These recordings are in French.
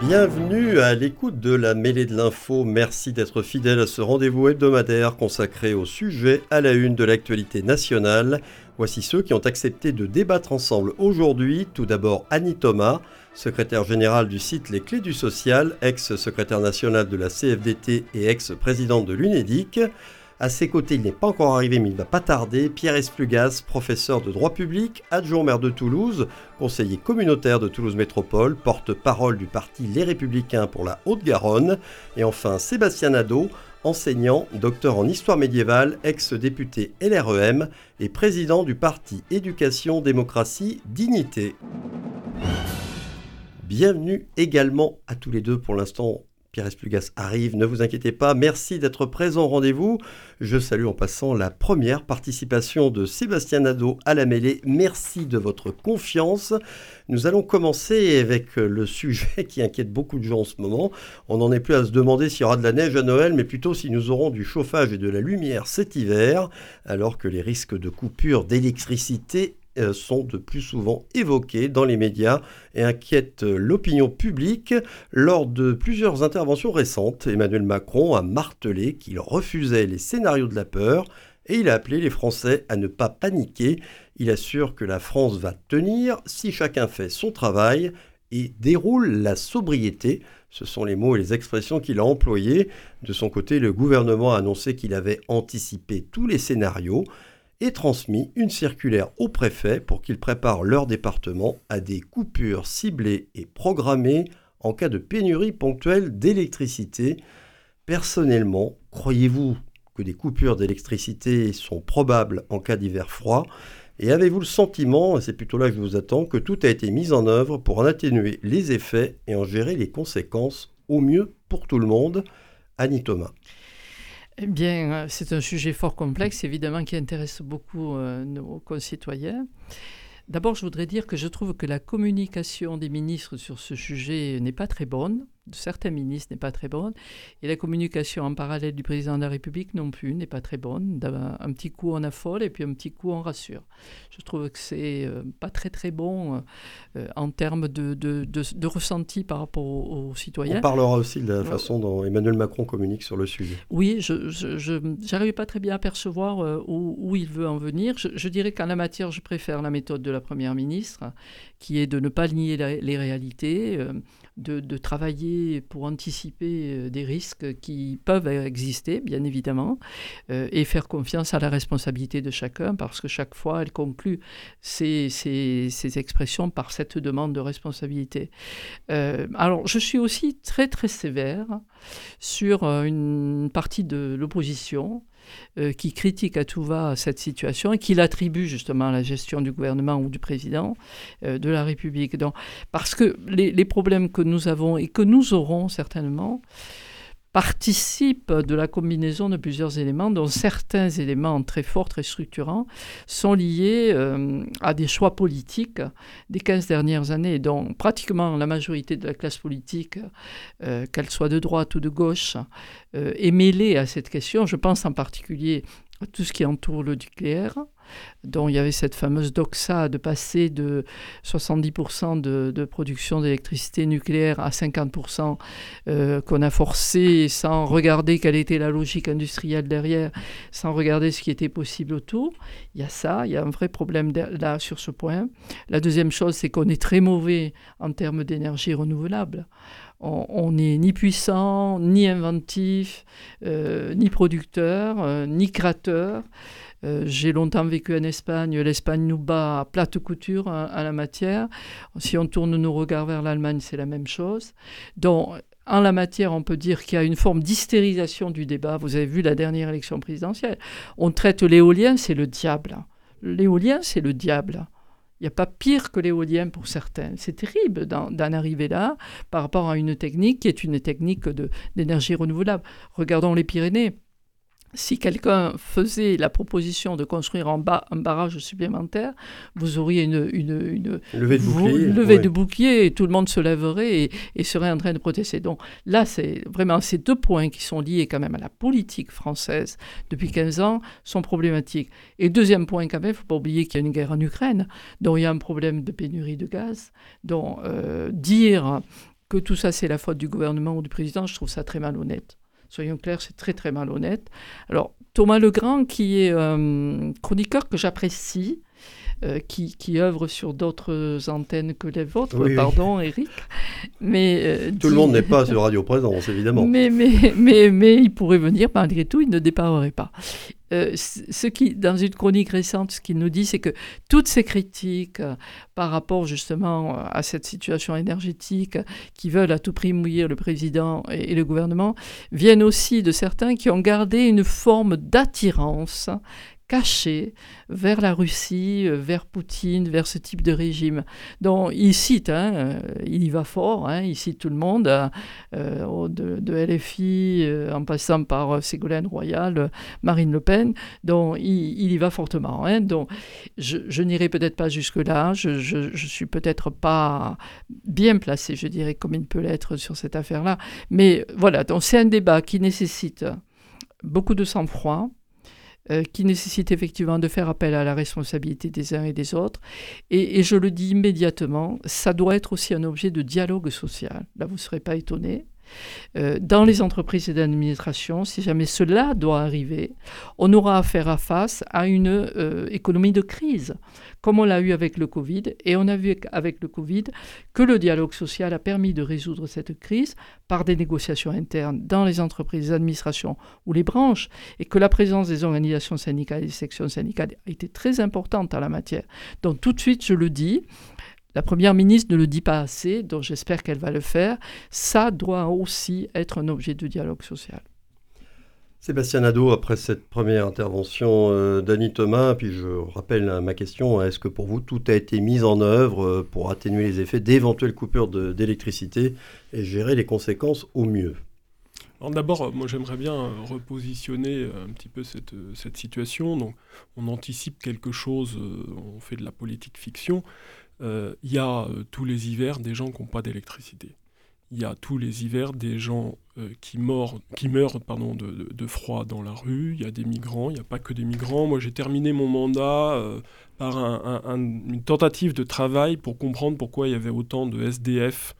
Bienvenue à l'écoute de la mêlée de l'info. Merci d'être fidèle à ce rendez-vous hebdomadaire consacré au sujet à la une de l'actualité nationale. Voici ceux qui ont accepté de débattre ensemble aujourd'hui. Tout d'abord Annie Thomas, secrétaire générale du site Les Clés du Social, ex-secrétaire nationale de la CFDT et ex-présidente de l'UNEDIC. À ses côtés, il n'est pas encore arrivé, mais il ne va pas tarder, Pierre Esplugas, professeur de droit public, adjoint maire de Toulouse, conseiller communautaire de Toulouse Métropole, porte-parole du parti Les Républicains pour la Haute-Garonne, et enfin Sébastien Nadeau, enseignant, docteur en histoire médiévale, ex-député LREM et président du parti Éducation, Démocratie, Dignité. Bienvenue également à tous les deux pour l'instant. Pierre Esplugas arrive, ne vous inquiétez pas. Merci d'être présent au rendez-vous. Je salue en passant la première participation de Sébastien Nadeau à la mêlée. Merci de votre confiance. Nous allons commencer avec le sujet qui inquiète beaucoup de gens en ce moment. On n'en est plus à se demander s'il y aura de la neige à Noël, mais plutôt si nous aurons du chauffage et de la lumière cet hiver, alors que les risques de coupure d'électricité sont de plus souvent évoqués dans les médias et inquiètent l'opinion publique. Lors de plusieurs interventions récentes, Emmanuel Macron a martelé qu'il refusait les scénarios de la peur et il a appelé les Français à ne pas paniquer. Il assure que la France va tenir si chacun fait son travail et déroule la sobriété. Ce sont les mots et les expressions qu'il a employés. De son côté, le gouvernement a annoncé qu'il avait anticipé tous les scénarios et transmis une circulaire au préfet pour qu'ils préparent leur département à des coupures ciblées et programmées en cas de pénurie ponctuelle d'électricité. Personnellement, croyez-vous que des coupures d'électricité sont probables en cas d'hiver froid? Et avez-vous le sentiment, et c'est plutôt là que je vous attends, que tout a été mis en œuvre pour en atténuer les effets et en gérer les conséquences au mieux pour tout le monde? Annie Thomas. Eh bien, euh, c'est un sujet fort complexe, évidemment, qui intéresse beaucoup euh, nos concitoyens. D'abord, je voudrais dire que je trouve que la communication des ministres sur ce sujet n'est pas très bonne de certains ministres n'est pas très bonne. Et la communication en parallèle du président de la République non plus n'est pas très bonne. Un petit coup on affole et puis un petit coup on rassure. Je trouve que c'est euh, pas très très bon euh, en termes de, de, de, ressenti par rapport aux, citoyens. On parlera aussi de la façon dont Emmanuel Macron communique sur le sujet. Oui, je n'arrivais pas très bien à percevoir euh, où, où, il veut en venir. Je, je dirais qu'en la matière, je préfère la méthode de la Première ministre, qui est de ne pas nier les réalités de, travailler pour anticiper euh, des risques qui peuvent exister, bien évidemment, euh, et faire confiance à la responsabilité de chacun, parce que chaque fois, elle conclut ces, expressions par cette demande de responsabilité. Euh, alors, je suis aussi très, très sévère sur une partie de l'opposition euh, qui critique à tout va cette situation et qui l'attribue justement à la gestion du gouvernement ou du président euh, de la République. Parce que les, problèmes que nous avons et que nous aurons certainement, participe de la combinaison de plusieurs éléments, dont certains éléments très forts, très structurants, sont liés euh, à des choix politiques des 15 dernières années, dont pratiquement la majorité de la classe politique, euh, qu'elle soit de droite ou de gauche, euh, est mêlée à cette question. Je pense en particulier à tout ce qui entoure le nucléaire, dont il y avait cette fameuse doxa de passer de 70% de, production d'électricité nucléaire à 50% euh, qu'on a forcé sans regarder quelle était la logique industrielle derrière, sans regarder ce qui était possible autour. Il y a ça, il y a un vrai problème là sur ce point. La deuxième chose, c'est qu'on est très mauvais en termes d'énergie renouvelable on n'est ni puissant, ni inventif, euh, ni producteur, euh, ni créateur. Euh, j'ai longtemps vécu en Espagne. L'Espagne nous bat à plate couture hein, à la matière. Si on tourne nos regards vers l'Allemagne, c'est la même chose. Donc, en la matière, on peut dire qu'il y a une forme d'hystérisation du débat. Vous avez vu la dernière élection présidentielle. On traite l'éolien, c'est le diable. L'éolien, c'est le diable. Il n'y a pas pire que l'éolien pour certains. C'est terrible d'en arriver là par rapport à une technique qui est une technique d'énergie renouvelable. Regardons les Pyrénées si quelqu'un faisait la proposition de construire un, un, barrage supplémentaire, vous auriez une, une, levée, de bouclier, levée de bouclier et tout le monde se lèverait et, serait en train de protester. Donc là, c'est vraiment ces deux points qui sont liés quand même à la politique française depuis 15 ans sont problématiques. Et deuxième point quand même, il ne faut pas oublier qu'il y a une guerre en Ukraine, dont il y a un problème de pénurie de gaz, dont euh, dire que tout ça c'est la faute du gouvernement ou du président, je trouve ça très malhonnête. Soyons clairs, c'est très très malhonnête. Alors, Thomas Legrand, qui est un chroniqueur que j'apprécie, euh, qui, qui, œuvre sur d'autres antennes que les vôtres, pardon Eric. Mais, euh, tout le monde n'est pas sur Radio Présence, évidemment. Mais, mais, mais, mais il pourrait venir, malgré tout, il ne déparerait pas. Euh, ce qui, dans une chronique récente, ce qu'il nous dit, c'est que toutes ces critiques euh, par rapport justement à cette situation énergétique qui veulent à tout prix mouiller le président et, le gouvernement viennent aussi de certains qui ont gardé une forme d'attirance caché vers la Russie, euh, vers Poutine, vers ce type de régime. Donc il cite, hein, euh, il y va fort, hein, il cite tout le monde, euh, de, LFI en passant par Ségolène Royal, Marine Le Pen, donc il, y va fortement. Hein, donc je, n'irai peut-être pas jusque-là, je ne suis peut-être pas bien placé, je dirais, comme il peut l'être sur cette affaire-là, mais voilà, donc c'est un débat qui nécessite beaucoup de sang-froid, euh, qui nécessite effectivement de faire appel à la responsabilité des uns et des autres. Et, je le dis immédiatement, ça doit être aussi un objet de dialogue social. Là, vous ne serez pas étonnés. Euh, dans les entreprises et l'administration, si jamais cela doit arriver, on aura à faire à face à une euh, économie de crise, comme on l'a eu avec le Covid. Et on a vu avec le Covid que le dialogue social a permis de résoudre cette crise par des négociations internes dans les entreprises, les administrations ou les branches, et que la présence des organisations syndicales et des sections syndicales a été très importante en la matière. Donc tout de suite, je le dis, la Première ministre ne le dit pas assez, donc j'espère qu'elle va le faire. Ça doit aussi être un objet de dialogue social. Sébastien Nadeau, après cette première intervention euh, d'Annie Thomas, puis je rappelle hein, ma question, est-ce que pour vous tout a été mis en œuvre euh, pour atténuer les effets d'éventuelles coupures d'électricité et gérer les conséquences au mieux? D'abord, moi j'aimerais bien repositionner un petit peu cette, cette, situation. Donc, on anticipe quelque chose, euh, on fait de la politique fiction. Euh, il y a euh, tous les hivers des gens qui n'ont pas d'électricité. Il y a tous les hivers des gens euh, qui, meurent, de, froid dans la rue. Il y a des migrants, il n'y a pas que des migrants. Moi, j'ai terminé mon mandat par une tentative de travail pour comprendre pourquoi il y avait autant de SDF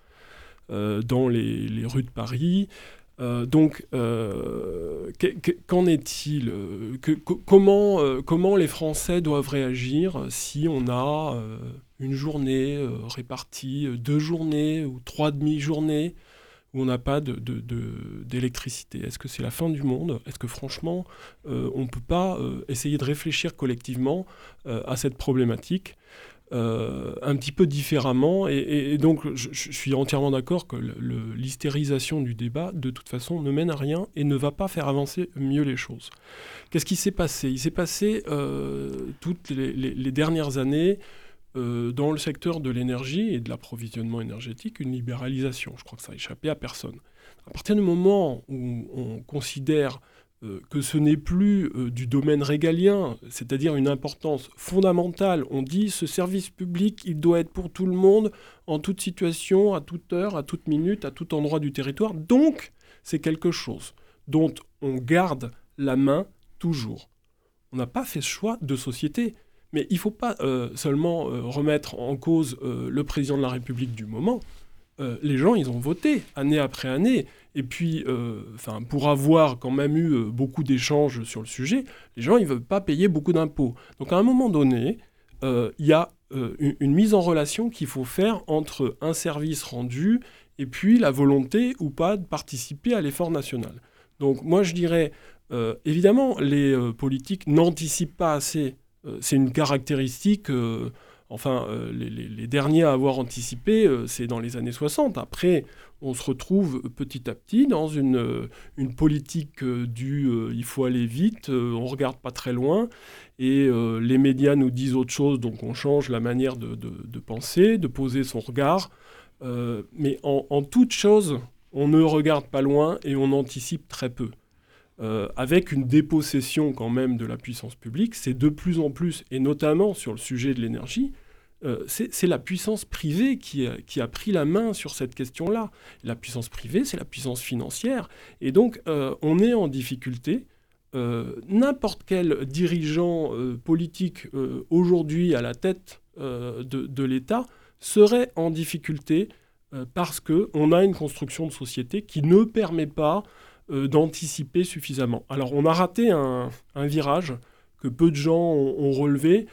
dans les, rues de Paris. Donc, qu'en est-il comment, comment les Français doivent réagir si on a une journée euh, répartie, euh, deux journées ou trois demi-journées où on n'a pas d'électricité? Est-ce que c'est la fin du monde? Est-ce que franchement, euh, on ne peut pas essayer de réfléchir collectivement à cette problématique? Un petit peu différemment et, donc je, suis entièrement d'accord que l'hystérisation du débat, de toute façon, ne mène à rien et ne va pas faire avancer mieux les choses. Qu'est-ce qui s'est passé? Il s'est passé toutes les dernières années euh, dans le secteur de l'énergie et de l'approvisionnement énergétique une libéralisation. Je crois que ça a échappé à personne. À partir du moment où on considère euh, que ce n'est plus euh, du domaine régalien, c'est-à-dire une importance fondamentale, on dit ce service public, il doit être pour tout le monde, en toute situation, à toute heure, à toute minute, à tout endroit du territoire. Donc, c'est quelque chose dont on garde la main toujours. On n'a pas fait ce choix de société. Mais il ne faut pas euh, seulement euh, remettre en cause euh, le président de la République du moment. les gens, ils ont voté année après année. Et puis, pour avoir quand même eu beaucoup d'échanges sur le sujet, les gens, ils veulent pas payer beaucoup d'impôts. Donc à un moment donné, il y a une, mise en relation qu'il faut faire entre un service rendu et puis la volonté ou pas de participer à l'effort national. Donc moi, je dirais, évidemment, les politiques n'anticipent pas assez euh, c'est une caractéristique, euh, enfin, euh, les, derniers à avoir anticipé, c'est dans les années 60. Après, on se retrouve petit à petit dans une, une politique du il faut aller vite, on regarde pas très loin, et les médias nous disent autre chose, donc on change la manière de, de, penser, de poser son regard. mais en, en, toute chose, on ne regarde pas loin et on anticipe très peu. Avec une dépossession quand même de la puissance publique, c'est de plus en plus, et notamment sur le sujet de l'énergie, c'est la puissance privée qui a, pris la main sur cette question-là. La puissance privée, c'est la puissance financière. Et donc, on est en difficulté euh, n'importe quel dirigeant euh, politique euh, aujourd'hui à la tête de, l'État serait en difficulté parce qu'on a une construction de société qui ne permet pas d'anticiper suffisamment. Alors on a raté un, virage que peu de gens ont, relevé.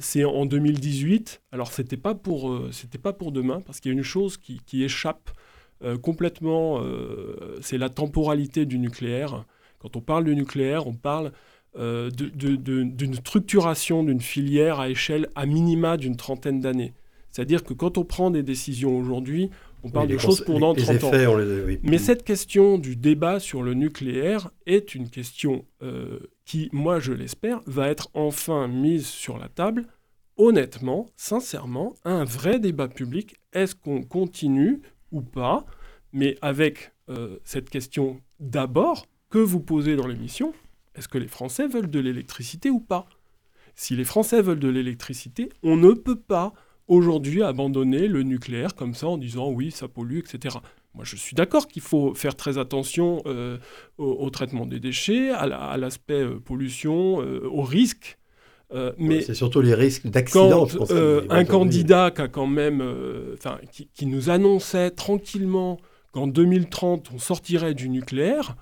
c'est en 2018. Alors c'était pas pour c'était pas pour demain parce qu'il y a une chose qui, échappe complètement. c'est la temporalité du nucléaire. Quand on parle du nucléaire, on parle euh, d'une structuration d'une filière à échelle à minima d'une trentaine d'années. C'est-à-dire que quand on prend des décisions aujourd'hui, on parle de choses pour dans 30 ans. Mais cette question du débat sur le nucléaire est une question euh, qui, moi je l'espère, va être enfin mise sur la table. Honnêtement, sincèrement, un vrai débat public. Est-ce qu'on continue ou pas? Mais avec euh, cette question d'abord, que vous posez dans l'émission, est-ce que les Français veulent de l'électricité ou pas? Si les Français veulent de l'électricité, on ne peut pas aujourd'hui abandonner le nucléaire comme ça en disant oui, ça pollue, etc. Moi, je suis d'accord qu'il faut faire très attention euh, au, traitement des déchets, à l'aspect euh, pollution, euh, au risque. mais c'est surtout les risques d'accident. un candidat qui a quand même, qui, qui, nous annonçait tranquillement qu'en 2030 on sortirait du nucléaire,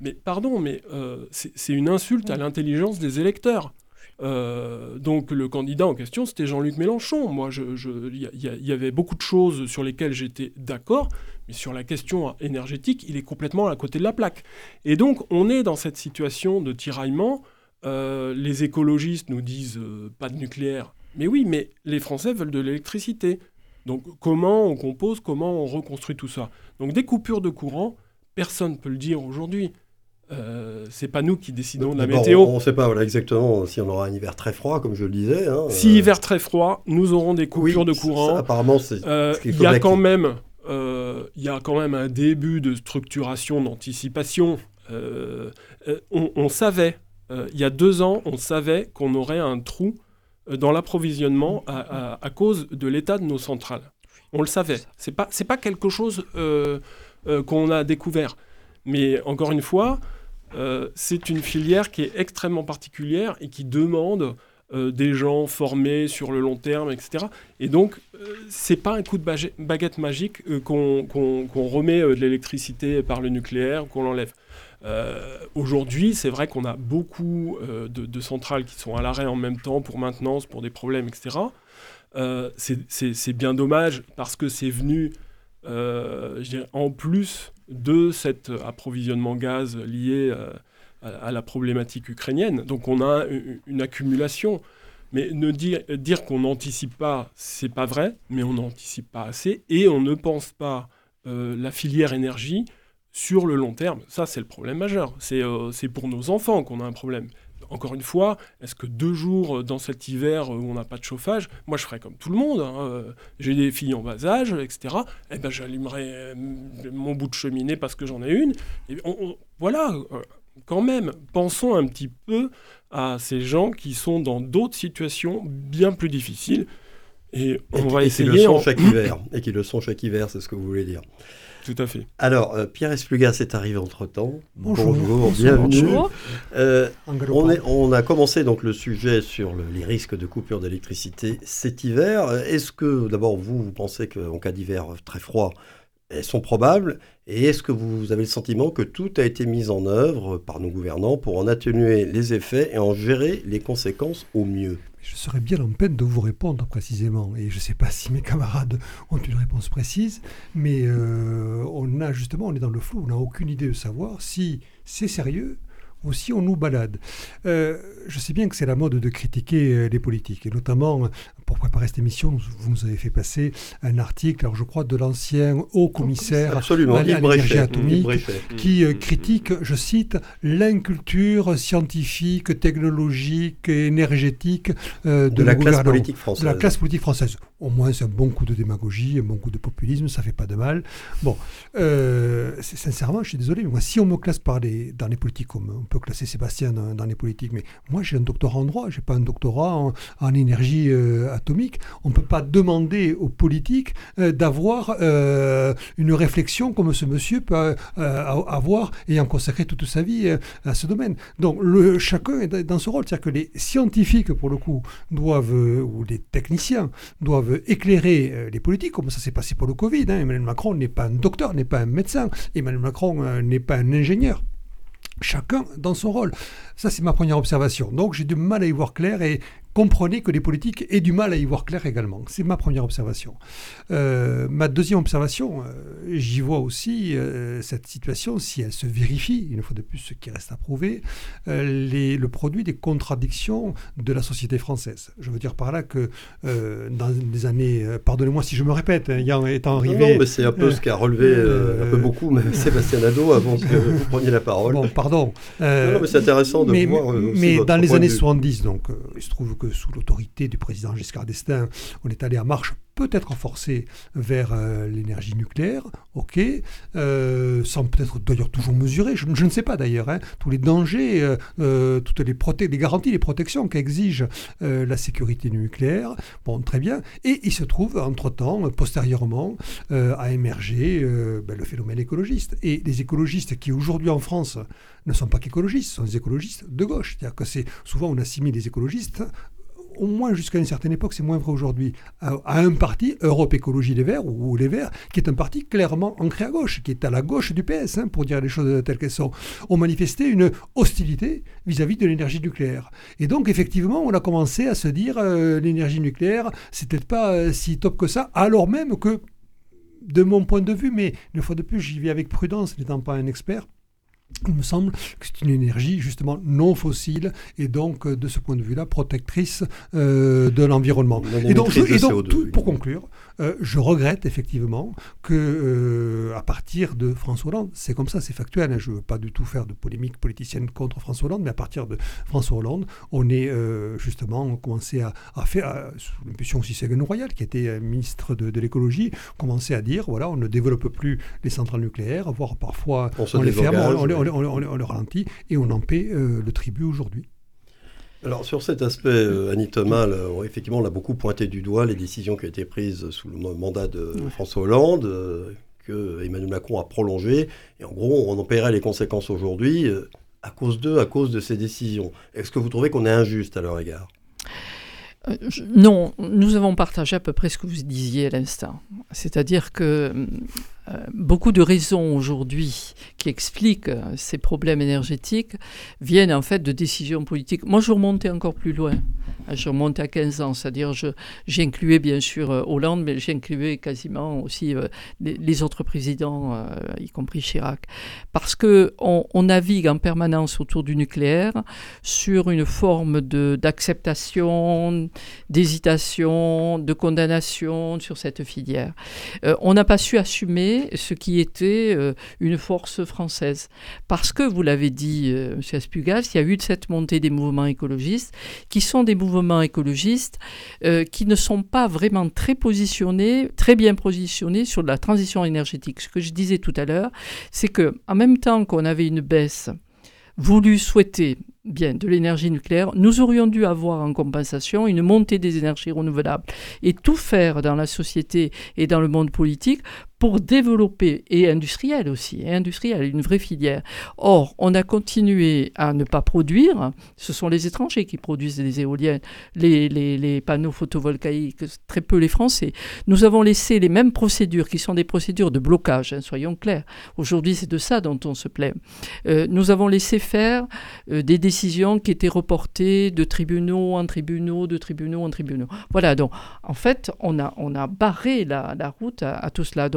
mais pardon, mais c'est une insulte à l'intelligence des électeurs. Euh, donc le candidat en question, c'était Jean-Luc Mélenchon. Moi, il y, avait beaucoup de choses sur lesquelles j'étais d'accord, mais sur la question énergétique, il est complètement à côté de la plaque. Et donc, on est dans cette situation de tiraillement. Euh, les écologistes nous disent pas de nucléaire. Mais oui, mais les Français veulent de l'électricité. Donc comment on compose, comment on reconstruit tout ça? Donc des coupures de courant, personne ne peut le dire aujourd'hui. Euh, c'est pas nous qui décidons de la météo. On ne sait pas voilà, exactement si on aura un hiver très froid, comme je le disais. Hein, si euh, hiver très froid, nous aurons des coupures de courant. apparemment, c'est. Euh, il y a quand même, il y a quand même un début de structuration, d'anticipation. On, savait, il y a deux ans, on savait qu'on aurait un trou dans l'approvisionnement à, à, cause de l'état de nos centrales. On le savait. C'est pas, c'est pas quelque chose qu'on a découvert. Mais encore une fois, euh, c'est une filière qui est extrêmement particulière et qui demande euh, des gens formés sur le long terme, etc. Et donc, euh, c'est pas un coup de baguette magique qu'on remet de l'électricité par le nucléaire, qu'on l'enlève. Aujourd'hui, c'est vrai qu'on a beaucoup de, centrales qui sont à l'arrêt en même temps pour maintenance, pour des problèmes, etc. c'est bien dommage parce que c'est venu en plus de cet approvisionnement gaz lié euh, à, la problématique ukrainienne. Donc on a une, accumulation. Mais ne dire, dire qu'on n'anticipe pas, c'est pas vrai, mais on n'anticipe pas assez et on ne pense pas euh, la filière énergie sur le long terme. Ça, c'est le problème majeur. C'est euh, pour nos enfants qu'on a un problème encore une fois, est-ce que deux jours euh, dans cet hiver où on n'a pas de chauffage, moi je ferais comme tout le monde, hein, euh, j'ai des filles en bas âge, etc. Eh ben j'allumerai euh, mon bout de cheminée parce que j'en ai une. Et voilà, quand même, pensons un petit peu à ces gens qui sont dans d'autres situations bien plus difficiles. Et on va essayer. Qui le sont chaque hiver. Et qui le sont chaque hiver, c'est ce que vous voulez dire. Tout à fait. Alors, euh, Pierre Esplugas est arrivé entre-temps. Bonjour. Bonjour, bienvenue. Euh, on, on, a commencé donc le sujet sur les risques de coupure d'électricité cet hiver. Est-ce que, d'abord, vous, vous pensez qu'en cas d'hiver très froid, elles sont probables. Et est-ce que vous avez le sentiment que tout a été mis en œuvre par nos gouvernants pour en atténuer les effets et en gérer les conséquences au mieux? Je serais bien en peine de vous répondre précisément. Et je ne sais pas si mes camarades ont une réponse précise, mais euh, on a justement, on est dans le flou, on n'a aucune idée de savoir si c'est sérieux aussi on nous balade. Euh, je sais bien que c'est la mode de critiquer euh, les politiques, et notamment pour préparer cette émission, vous nous avez fait passer un article, alors je crois de l'ancien haut commissaire à l'énergie atomique, qui euh, critique, je cite, l'inculture scientifique, technologique et énergétique de, la classe politique française. De la classe politique française. Au moins c'est un bon coup de démagogie, un bon coup de populisme, ça fait pas de mal. Bon, euh, sincèrement, je suis désolé, mais moi, si on me classe par les, dans les politiques, comme on peut classer Sébastien dans, les politiques, mais moi j'ai un doctorat en droit, j'ai pas un doctorat en, énergie euh, atomique. On ne peut pas demander aux politiques euh, d'avoir une réflexion comme ce monsieur peut avoir ayant consacré toute sa vie à ce domaine. Donc le, chacun est dans ce rôle, c'est-à-dire que les scientifiques, pour le coup, doivent, ou les techniciens, doivent éclairer euh, les politiques, comme ça s'est passé pour le Covid. Hein. Emmanuel Macron n'est pas un docteur, n'est pas un médecin. Emmanuel Macron euh, n'est pas un ingénieur. Chacun dans son rôle. Ça, c'est ma première observation. Donc, j'ai du mal à y voir clair et comprenez que les politiques aient du mal à y voir clair également. C'est ma première observation. Euh, ma deuxième observation, euh, j'y vois aussi euh, cette situation, si elle se vérifie, une fois de plus ce qui reste à prouver, les, le produit des contradictions de la société française. Je veux dire par là que dans des années, pardonnez-moi si je me répète, hein, ayant étant arrivé... Non, mais c'est un peu ce qu'a relevé un peu beaucoup même Sébastien Nadeau avant que vous preniez la parole. Bon, pardon. non, mais c'est intéressant de mais, voir... mais dans les années 70, donc, il se trouve sous l'autorité du président Giscard d'Estaing, on est allé à marche peut-être forcée vers euh, l'énergie nucléaire, ok, euh, sans peut-être d'ailleurs toujours mesurer, je, ne sais pas d'ailleurs, hein, tous les dangers, euh, toutes les, les, garanties, les protections qu'exige la sécurité nucléaire, bon, très bien, et il se trouve, entre-temps, postérieurement, à émerger ben, le phénomène écologiste. Et les écologistes qui aujourd'hui en France ne sont pas qu'écologistes, sont des écologistes de gauche, c'est-à-dire que c'est souvent on assimile les écologistes au moins jusqu'à une certaine époque, c'est moins vrai aujourd'hui, à, un parti, Europe Écologie Les Verts, ou, Les Verts, qui est un parti clairement ancré à gauche, qui est à la gauche du PS, hein, pour dire les choses telles qu'elles sont, ont manifesté une hostilité vis-à-vis de l'énergie nucléaire. Et donc, effectivement, on a commencé à se dire, euh, l'énergie nucléaire, c'est peut-être pas euh, si top que ça, alors même que, de mon point de vue, mais une fois de plus, j'y vais avec prudence, n'étant pas un expert, il me semble que c'est une énergie justement non fossile et donc euh, de ce point de vue-là protectrice euh, de l'environnement. Et donc, pour conclure, euh, je regrette effectivement que à partir de François Hollande, c'est comme ça, c'est factuel, hein, je ne veux pas du tout faire de polémique politicienne contre François Hollande, mais à partir de François Hollande, on est justement commencé à, faire, sous l'impulsion aussi Royal, qui était ministre de, l'écologie, commencé à dire, voilà, on ne développe plus les centrales nucléaires, voire parfois on, les ferme, on, on, le ralentit et on en paie euh, le tribut aujourd'hui. Alors sur cet aspect, euh, Annie Thomas, effectivement, on a beaucoup pointé du doigt les décisions qui ont été prises sous le mandat de François Hollande, euh, que Emmanuel Macron a prolongé, et en gros, on en paierait les conséquences aujourd'hui à cause d'eux, à cause de ces décisions. Est-ce que vous trouvez qu'on est injuste à leur égard? Non, nous avons partagé à peu près ce que vous disiez à l'instant. C'est-à-dire que euh, beaucoup de raisons aujourd'hui qui expliquent euh, ces problèmes énergétiques viennent en fait de décisions politiques. Moi, je remontais encore plus loin. Je remontais à 15 ans, c'est-à-dire j'incluais bien sûr euh, Hollande, mais j'incluais quasiment aussi les, autres présidents, y compris Chirac. Parce qu'on on navigue en permanence autour du nucléaire sur une forme d'acceptation, d'hésitation, de condamnation sur cette filière. on n'a pas su assumer ce qui était euh, une force française. Parce que, vous l'avez dit, euh, M. Aspugas, il y a eu cette montée des mouvements écologistes, qui sont des mouvements écologistes euh, qui ne sont pas vraiment très positionnés, très bien positionnés sur la transition énergétique. Ce que je disais tout à l'heure, c'est que en même temps qu'on avait une baisse voulue, souhaitée bien de l'énergie nucléaire, nous aurions dû avoir en compensation une montée des énergies renouvelables et tout faire dans la société et dans le monde politique pour développer, et industriel aussi, et industriel, une vraie filière. Or, on a continué à ne pas produire, ce sont les étrangers qui produisent les éoliennes, les, panneaux photovoltaïques, très peu les Français. Nous avons laissé les mêmes procédures, qui sont des procédures de blocage, hein, soyons clairs. Aujourd'hui, c'est de ça dont on se plaît. Euh, nous avons laissé faire euh, des décisions qui étaient reportées de tribunaux en tribunaux, de tribunaux en tribunaux. Voilà, donc en fait, on a, barré la, route à, tout cela.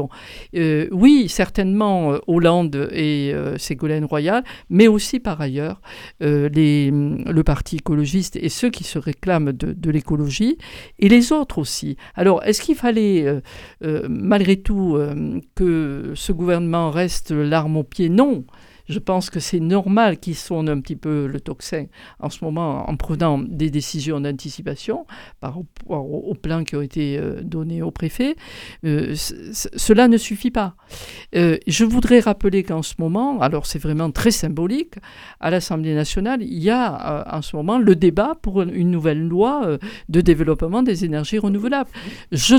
Euh, oui, certainement euh, Hollande et euh, Ségolène Royal, mais aussi par ailleurs les, le Parti écologiste et ceux qui se réclament de, l'écologie, et les autres aussi. Alors, est-ce qu'il fallait, malgré tout, que ce gouvernement reste l'arme au pied? Non Je pense que c'est normal qu'ils sonne un petit peu le tocsin en ce moment en prenant des décisions d'anticipation par rapport aux plans qui ont été euh, donnés au préfet. Euh, cela ne suffit pas. Euh, je voudrais rappeler qu'en ce moment, alors c'est vraiment très symbolique, à l'Assemblée nationale, il y a en ce moment le débat pour une nouvelle loi de développement des énergies renouvelables. Je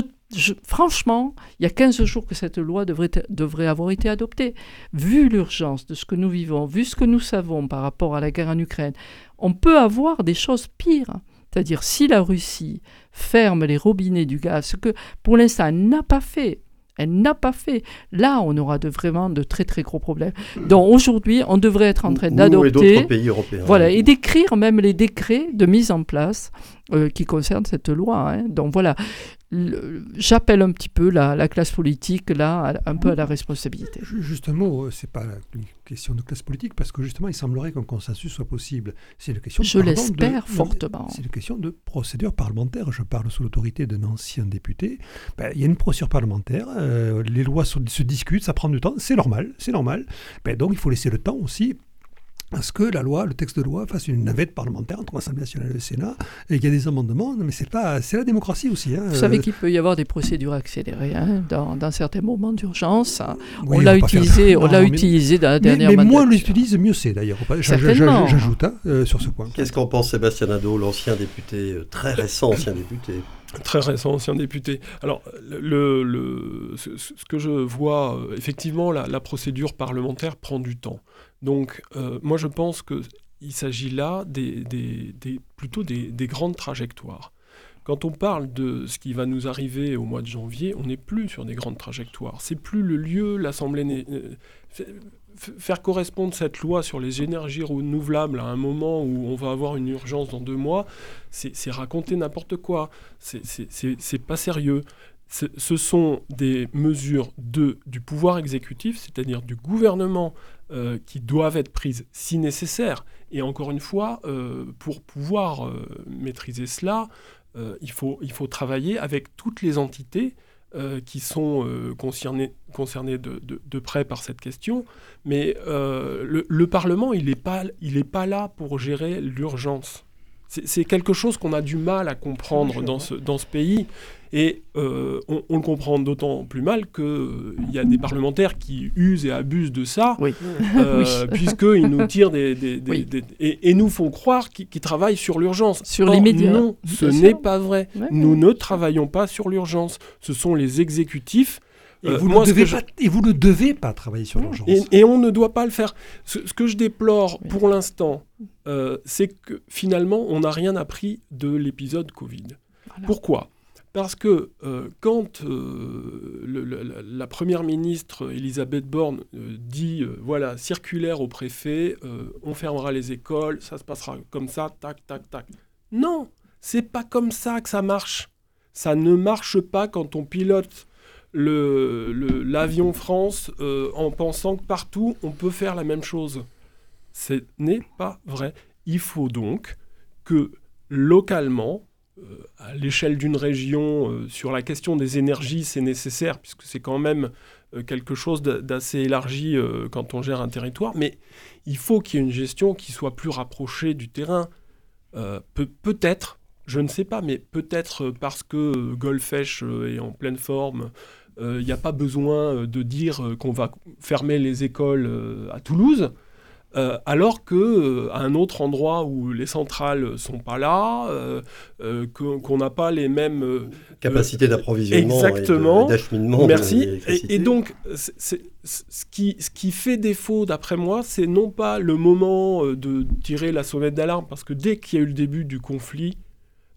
franchement, il y a 15 jours que cette loi devrait, devrait avoir été adoptée. Vu l'urgence de ce que nous vivons, vu ce que nous savons par rapport à la guerre en Ukraine, on peut avoir des choses pires. C'est-à-dire si la Russie ferme les robinets du gaz, ce que pour l'instant elle n'a pas fait, elle n'a pas fait. Là, on aura de, vraiment de très très gros problèmes. Donc aujourd'hui, on devrait être en train d'adopter, voilà, et d'écrire même les décrets de mise en place euh, qui concernent cette loi. Hein. Donc voilà, j'appelle un petit peu la, classe politique là un peu à la responsabilité. Juste un mot, euh, c'est pas une question de classe politique parce que justement il semblerait qu'un consensus soit possible. C'est une question. Je l'espère fortement. C'est une question de procédure parlementaire. Je parle sous l'autorité d'un ancien député. Ben, il y a une procédure parlementaire. Euh, les lois se, discutent, ça prend du temps. C'est normal, c'est normal. Ben, donc il faut laisser le temps aussi à ce que la loi, le texte de loi fasse une navette parlementaire entre l'Assemblée nationale et le Sénat, et qu'il y a des amendements, mais c'est pas, c'est la démocratie aussi. Hein. Vous savez qu'il peut y avoir des procédures accélérées hein, dans, certains moments d'urgence. on l'a utilisé, on l'a utilisé dans la dernière. Mais, mais moins on l'utilise, mieux c'est d'ailleurs. J'ajoute hein, euh, sur ce point. Qu'est-ce qu'en pense Sébastien Nadeau, l'ancien député, euh, très récent ancien député? Très récent, ancien député. Alors, le, le ce, que je vois, euh, effectivement, la, procédure parlementaire prend du temps. Donc, euh, moi, je pense qu'il s'agit là des, plutôt des, grandes trajectoires. Quand on parle de ce qui va nous arriver au mois de janvier, on n'est plus sur des grandes trajectoires. C'est plus le lieu, l'Assemblée. Faire correspondre cette loi sur les énergies renouvelables à un moment où on va avoir une urgence dans deux mois, c'est raconter n'importe quoi. C'est pas sérieux ce sont des mesures de, du pouvoir exécutif, c'est-à-dire du gouvernement, euh, qui doivent être prises si nécessaire. Et encore une fois, euh, pour pouvoir euh, maîtriser cela, il faut travailler avec toutes les entités qui sont concernées, concernées de, près par cette question. Mais le, le, Parlement, il n'est pas là pour gérer l'urgence. C'est quelque chose qu'on a du mal à comprendre dans ce, dans ce pays. Et euh, on, le comprend d'autant plus mal qu'il euh, y a des parlementaires qui usent et abusent de ça, euh, puisqu'ils nous tirent des. et, nous font croire qu'ils travaillent sur l'urgence. Sur les médias. Non, ce n'est pas vrai. nous ne travaillons pas sur l'urgence. Ce sont les exécutifs et, vous ne devez pas, et vous ne devez pas travailler sur l'urgence. Et, on ne doit pas le faire. Ce, que je déplore pour l'instant, euh, c'est que finalement, on n'a rien appris de l'épisode Covid. Pourquoi? Parce que euh, quand euh, la, première ministre Elisabeth Borne dit voilà circulaire au préfet, on fermera les écoles, ça se passera comme ça, tac tac tac. Non, c'est pas comme ça que ça marche. Ça ne marche pas quand on pilote l'avion France euh, en pensant que partout on peut faire la même chose. Ce n'est pas vrai. Il faut donc que localement, euh, à l'échelle d'une région, euh, sur la question des énergies, c'est nécessaire, puisque c'est quand même quelque chose d'assez élargi quand on gère un territoire, mais il faut qu'il y ait une gestion qui soit plus rapprochée du terrain. Peut-être, je ne sais pas, mais peut-être parce que Golfech est en pleine forme, il euh, n'y a pas besoin euh, de dire euh, qu'on va fermer les écoles à Toulouse. alors que à un autre endroit où les centrales sont pas là, qu'on n'a pas les mêmes capacités d'approvisionnement, d'acheminement. Merci. Et, donc, ce qui, ce qui fait défaut, d'après moi, c'est non pas le moment de tirer la sonnette d'alarme, parce que dès qu'il y a eu le début du conflit,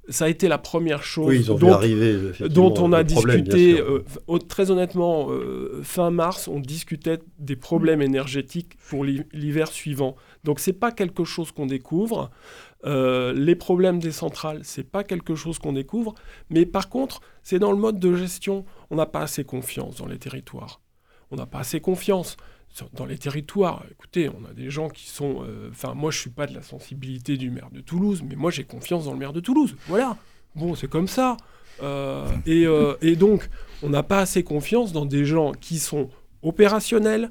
ça a été la première chose dont, on a discuté. Euh, très honnêtement, euh, fin mars, on discutait des problèmes énergétiques pour l'hiver suivant. Donc c'est pas quelque chose qu'on découvre. Euh, les problèmes des centrales, c'est pas quelque chose qu'on découvre. Mais par contre, c'est dans le mode de gestion. On n'a pas assez confiance dans les territoires. On n'a pas assez confiance dans les territoires, écoutez, on a des gens qui sont... Euh, enfin, moi, je suis pas de la sensibilité du maire de Toulouse, mais moi, j'ai confiance dans le maire de Toulouse. Voilà. Bon, c'est comme ça. Euh, et, euh, et, donc, on n'a pas assez confiance dans des gens qui sont opérationnels,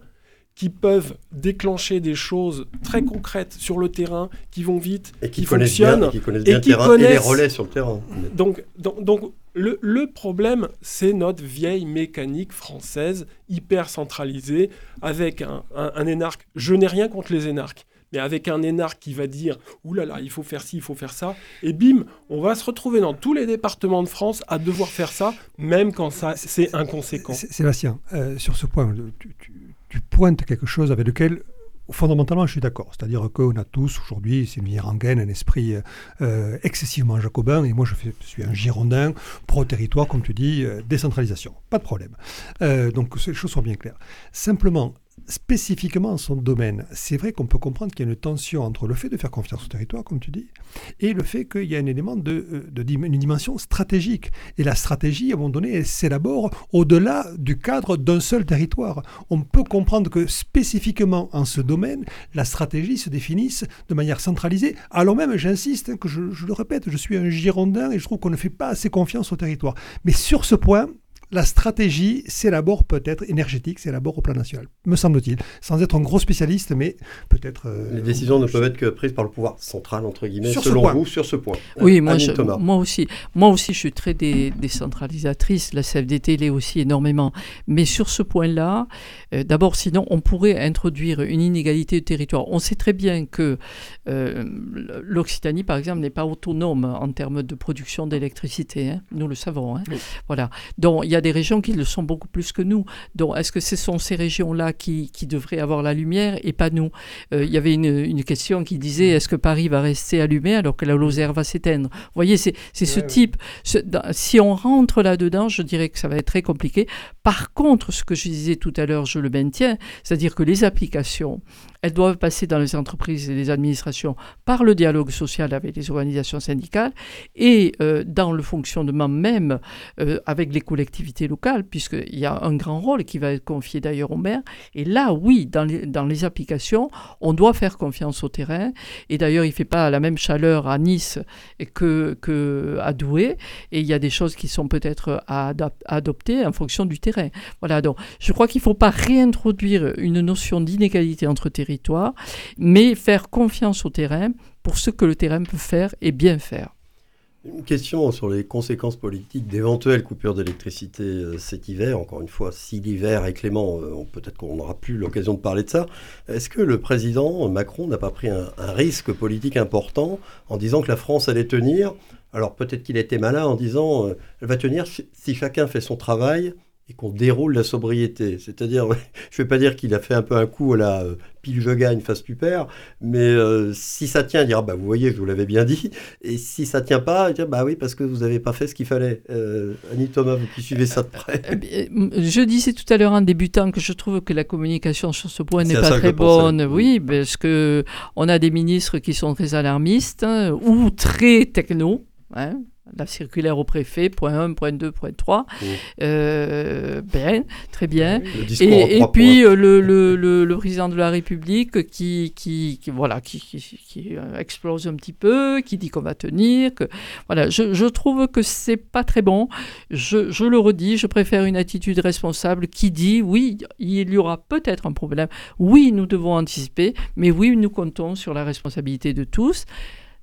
qui peuvent déclencher des choses très concrètes sur le terrain, qui vont vite, et qui, qui connaissent fonctionnent. bien, et qui connaissent bien le terrain et les relais sur le terrain. Donc, donc, donc le, le, problème, c'est notre vieille mécanique française, hyper centralisée, avec un, un, un énarque. Je n'ai rien contre les énarques, mais avec un énarque qui va dire Ouh là là, il faut faire ci, il faut faire ça, et bim, on va se retrouver dans tous les départements de France à devoir faire ça, même quand ça c'est inconséquent. Sébastien, euh, sur ce point, tu, tu, tu, pointes quelque chose avec lequel. Fondamentalement, je suis d'accord. C'est-à-dire qu'on a tous aujourd'hui, c'est une un esprit euh, excessivement jacobin. Et moi, je, suis un girondin, pro-territoire, comme tu dis, euh, décentralisation. Pas de problème. Euh, donc, les choses sont bien claires. Simplement, spécifiquement son domaine, c'est vrai qu'on peut comprendre qu'il y a une tension entre le fait de faire confiance au territoire, comme tu dis, et le fait qu'il y a un élément de, de, une dimension stratégique. Et la stratégie, à un moment donné, s'élabore au-delà du cadre d'un seul territoire. On peut comprendre que spécifiquement en ce domaine, la stratégie se définisse de manière centralisée. Alors même, j'insiste, que je, je le répète, je suis un Girondin et je trouve qu'on ne fait pas assez confiance au territoire. Mais sur ce point, la stratégie s'élabore peut-être énergétique, s'élabore au plan national, me semble-t-il, sans être un gros spécialiste, mais peut-être. Euh, les décisions ne peuvent être que prises par le pouvoir central entre guillemets, sur selon ce point. vous, sur ce point. Oui, moi, je, moi aussi, moi aussi, je suis très dé décentralisatrice. La CFDT l'est aussi énormément, mais sur ce point-là, euh, d'abord, sinon, on pourrait introduire une inégalité de territoire. On sait très bien que euh, l'Occitanie, par exemple, n'est pas autonome en termes de production d'électricité. Hein. Nous le savons. Hein. Oui. Voilà. Donc, il y a des régions qui le sont beaucoup plus que nous. Donc, est-ce que ce sont ces régions-là qui, qui, devraient avoir la lumière et pas nous? Euh, Il y avait une, une, question qui disait est-ce que Paris va rester allumé alors que la Lozère va s'éteindre? Vous voyez, c'est ce ouais, type. Ce, dans, si on rentre là-dedans, je dirais que ça va être très compliqué. Par contre, ce que je disais tout à l'heure, je le maintiens, c'est-à-dire que les applications, elles doivent passer dans les entreprises et les administrations par le dialogue social avec les organisations syndicales et euh, dans le fonctionnement même euh, avec les collectivités locales, puisqu'il y a un grand rôle qui va être confié d'ailleurs aux maires. Et là, oui, dans les, applications, on doit faire confiance au terrain. Et d'ailleurs, il ne fait pas la même chaleur à Nice que, que à Douai. Et il y a des choses qui sont peut-être à, à adopter en fonction du terrain. Voilà, donc je crois qu'il ne faut pas réintroduire une notion d'inégalité entre territoires, mais faire confiance au terrain pour ce que le terrain peut faire et bien faire. Une question sur les conséquences politiques d'éventuelles coupures d'électricité euh, cet hiver. Encore une fois, si l'hiver est clément, euh, peut-être qu'on n'aura plus l'occasion de parler de ça. Est-ce que le président Macron n'a pas pris un, risque politique important en disant que la France allait tenir? Alors peut-être qu'il était malin en disant euh, elle va tenir si chacun fait son travail et qu'on déroule la sobriété. C'est-à-dire, je ne vais pas dire qu'il a fait un peu un coup à la euh, pile je gagne face tu perds, mais euh, si ça tient, il dira bah vous voyez, je vous l'avais bien dit. Et si ça tient pas, il dira bah oui parce que vous n'avez pas fait ce qu'il fallait. Euh, Annie Thomas, vous qui suivez ça de près. Je disais tout à l'heure en débutant que je trouve que la communication sur ce point n'est pas très bonne. Oui, parce que on a des ministres qui sont très alarmistes hein, ou très techno. Hein, la circulaire au préfet, point 1, point 2, point 3. Mmh. Euh, bien, très bien. Et, et, puis euh, le, le, le, président de la République qui, qui, qui voilà, qui, qui, qui, explose un petit peu, qui dit qu'on va tenir. Que, voilà, je, je trouve que c'est pas très bon. Je, je, le redis, je préfère une attitude responsable qui dit oui, il y aura peut-être un problème. Oui, nous devons anticiper, mais oui, nous comptons sur la responsabilité de tous.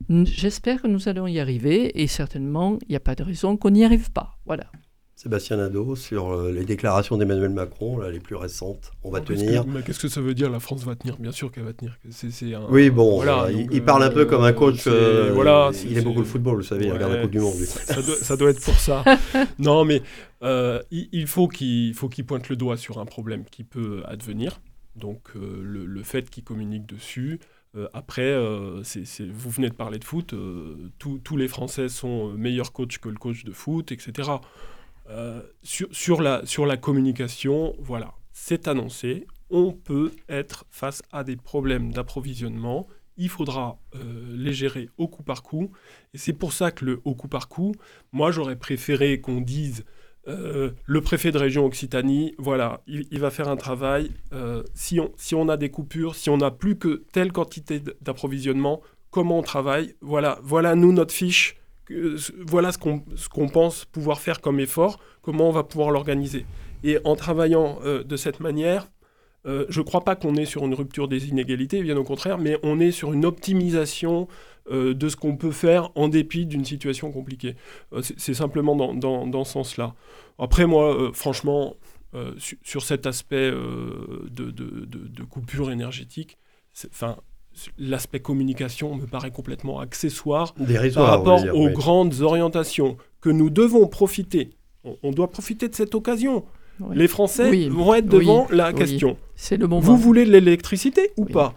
J'espère que nous allons y arriver et certainement, il n'y a pas de raison qu'on n'y arrive pas. Voilà. Sébastien Nadeau, sur euh, les déclarations d'Emmanuel Macron, là, les plus récentes, on va tenir. Qu'est-ce que ça veut dire La France va tenir? Bien sûr qu'elle va tenir. Un, oui, bon, voilà, il, donc, il, parle un peu euh, comme un coach. Euh, voilà, il aime beaucoup le football, vous savez, ouais, il regarde la Coupe du Monde. Ça doit, ça doit, être pour ça. non, mais euh, il, il, faut qu'il qu pointe le doigt sur un problème qui peut advenir. Donc le, le, fait qu'il communique dessus, euh, après, euh, vous venez de parler de foot, euh, tous les Français sont meilleurs coachs que le coach de foot, etc. sur, sur, la, sur la communication, voilà, c'est annoncé, on peut être face à des problèmes d'approvisionnement, il faudra les gérer au coup par coup, et c'est pour ça que le au coup par coup, moi j'aurais préféré qu'on dise euh, le préfet de région Occitanie, voilà, il, va faire un travail. Euh, si, on, si on a des coupures, si on n'a plus que telle quantité d'approvisionnement, comment on travaille? Voilà, voilà nous notre fiche. Voilà ce qu'on qu pense pouvoir faire comme effort. Comment on va pouvoir l'organiser Et en travaillant euh, de cette manière, je ne crois pas qu'on est sur une rupture des inégalités, bien au contraire, mais on est sur une optimisation euh, de ce qu'on peut faire en dépit d'une situation compliquée. Euh, c'est simplement dans, dans, ce sens-là. Après, moi, franchement, sur, cet aspect de, de, de, coupure énergétique, enfin, l'aspect communication me paraît complètement accessoire par rapport aux grandes orientations que nous devons profiter. on doit profiter de cette occasion. Les Français vont être devant la question. C'est le bon Vous voulez de l'électricité ou pas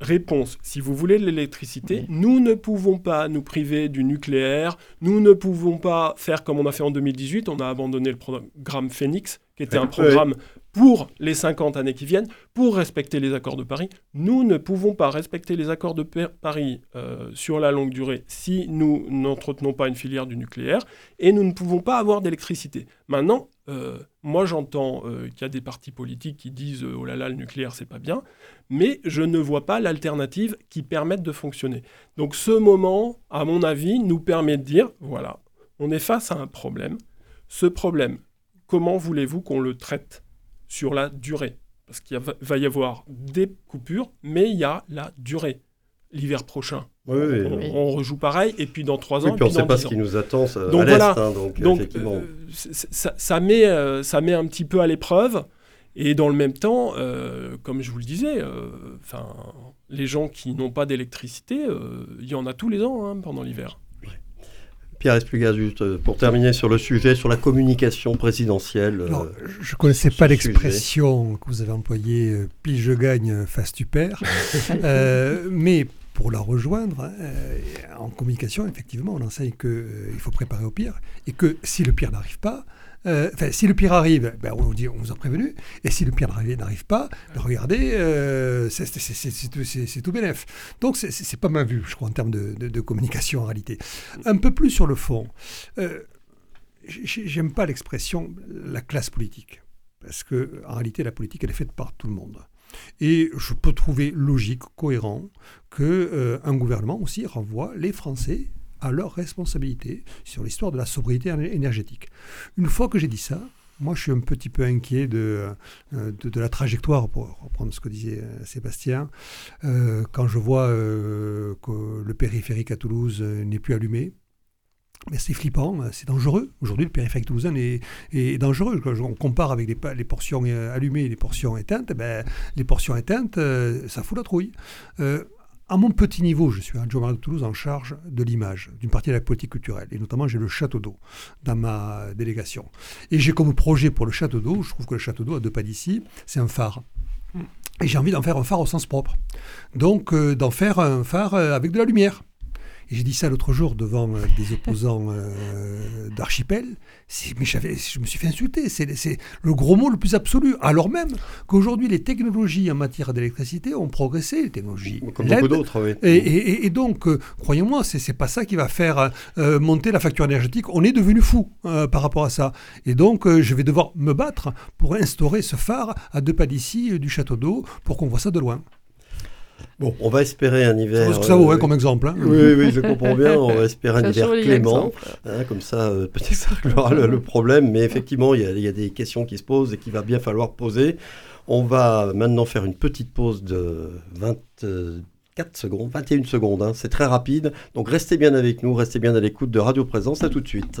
Réponse si vous voulez de l'électricité, nous ne pouvons pas nous priver du nucléaire, nous ne pouvons pas faire comme on a fait en 2018, on a abandonné le programme Phoenix, qui était un programme pour les 50 années qui viennent, pour respecter les accords de Paris. Nous ne pouvons pas respecter les accords de Paris euh, sur la longue durée si nous n'entretenons pas une filière du nucléaire, et nous ne pouvons pas avoir d'électricité. Maintenant, euh, moi j'entends euh, qu'il y a des partis politiques qui disent oh là là le nucléaire c'est pas bien, mais je ne vois pas l'alternative qui permette de fonctionner. Donc ce moment, à mon avis, nous permet de dire voilà, on est face à un problème. Ce problème, comment voulez-vous qu'on le traite sur la durée? Parce qu'il va y avoir des coupures, mais il y a la durée. L'hiver prochain, on, rejoue pareil, et puis dans trois ans. puis on ne sait pas ce qui nous attend donc, à voilà. Hein, donc, effectivement. Euh, ça, met, euh, ça met un petit peu à l'épreuve. Et dans le même temps, euh, comme je vous le disais, enfin, les gens qui n'ont pas d'électricité, il y en a tous les ans hein, pendant l'hiver. Pierre Espluga, juste pour terminer sur le sujet, sur la communication présidentielle. Euh, je ne connaissais pas l'expression que vous avez employée, euh, pile je gagne, face tu perds. mais pour la rejoindre, en communication, effectivement, on enseigne qu'il faut préparer au pire et que si le pire n'arrive pas, euh, si le pire arrive, ben, on vous dit, on vous a prévenu. Et si le pire n'arrive pas, regardez, euh, c'est tout bénef. Donc, c'est pas ma vue, je crois, en termes de, communication en réalité. Un peu plus sur le fond. Euh, J'aime pas l'expression la classe politique. Parce que, en réalité, la politique, elle est faite par tout le monde. Et je peux trouver logique, cohérent, qu'un euh, gouvernement aussi renvoie les Français à leur responsabilité sur l'histoire de la sobriété énergétique. Une fois que j'ai dit ça, moi, je suis un petit peu inquiet de, euh, la trajectoire, pour reprendre ce que disait euh, Sébastien. Quand je vois que le périphérique à Toulouse n'est plus allumé, mais c'est flippant, c'est dangereux. Aujourd'hui, le périphérique toulousain est, est, dangereux. Quand on compare avec les, les, portions allumées et les portions éteintes, ben, les portions éteintes, ça fout la trouille à mon petit niveau, je suis un journal de Toulouse en charge de l'image, d'une partie de la politique culturelle. Et notamment, j'ai le château d'eau dans ma délégation. Et j'ai comme projet pour le château d'eau, je trouve que le château d'eau, à deux pas d'ici, c'est un phare. Et j'ai envie d'en faire un phare au sens propre. Donc, euh, d'en faire un phare euh, avec de la lumière. Et j'ai dit ça l'autre jour devant euh, des opposants euh, d'Archipel. Mais je me suis fait insulter. C'est le gros mot le plus absolu. Alors même qu'aujourd'hui, les technologies en matière d'électricité ont progressé. Les technologies. Comme beaucoup d'autres, oui. Et, donc, euh, croyez-moi, c'est pas ça qui va faire monter la facture énergétique. On est devenu fou par rapport à ça. Et donc, je vais devoir me battre pour instaurer ce phare à deux pas d'ici du château d'eau pour qu'on voit ça de loin. Bon, on va espérer un hiver. Parce que ça vaut hein, comme exemple. Hein. Oui, oui, je comprends bien. On va espérer un hiver clément. Hein, comme ça, euh, peut-être ça réglera le, problème. Mais effectivement, il y, a, des questions qui se posent et qu'il va bien falloir poser. On va maintenant faire une petite pause de 24 secondes, 21 secondes. C'est très rapide. Donc restez bien avec nous, restez bien à l'écoute de Radio Présence. À tout de suite.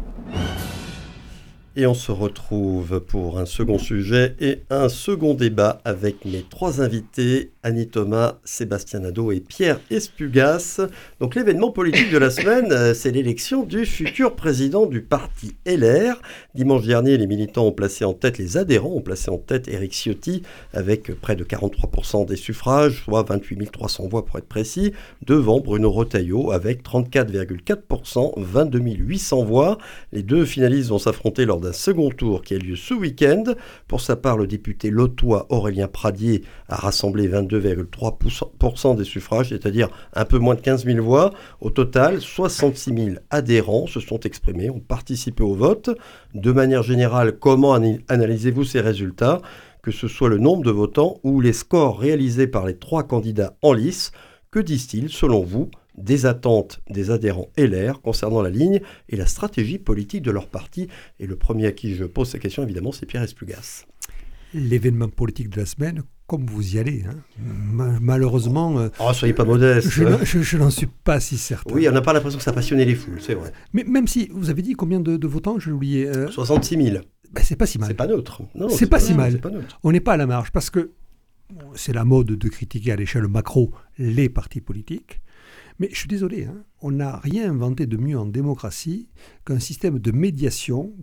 Et on se retrouve pour un second sujet et un second débat avec mes trois invités, Annie Thomas, Sébastien Nadeau et Pierre Espugas. Donc l'événement politique de la semaine, euh, c'est l'élection du futur président du parti LR. Dimanche dernier, les militants ont placé en tête, les adhérents ont placé en tête Éric Ciotti avec près de 43% des suffrages, soit 28 300 voix pour être précis, devant Bruno Retailleau avec 34,4%, 22 800 voix. Les deux finalistes vont s'affronter lors d'un second tour qui a lieu ce week-end. Pour sa part, le député lotois Aurélien Pradier a rassemblé 22,3% des suffrages, c'est-à-dire un peu moins de 15 000 voix. Au total, 66 000 adhérents se sont exprimés, ont participé au vote. De manière générale, comment analysez-vous ces résultats? Que ce soit le nombre de votants ou les scores réalisés par les trois candidats en lice, que disent-ils, selon vous, des attentes des adhérents LR concernant la ligne et la stratégie politique de leur parti Et le premier à qui je pose cette question, évidemment, c'est Pierre Esplugas. L'événement politique de la semaine, comme vous y allez. Hein. Malheureusement. Euh, oh, soyez pas modeste. Je, n'en suis pas si certain. Oui, on n'a pas l'impression que ça passionnait les foules, c'est vrai. Mais même si, vous avez dit combien de, votants J'ai oublié. 66 000. Ben, c'est pas si mal. C'est pas neutre. C'est pas, si mal. On n'est pas à la marge parce que c'est la mode de critiquer à l'échelle macro les partis politiques. Mais je suis désolé, hein, on n'a rien inventé de mieux en démocratie qu'un système de médiation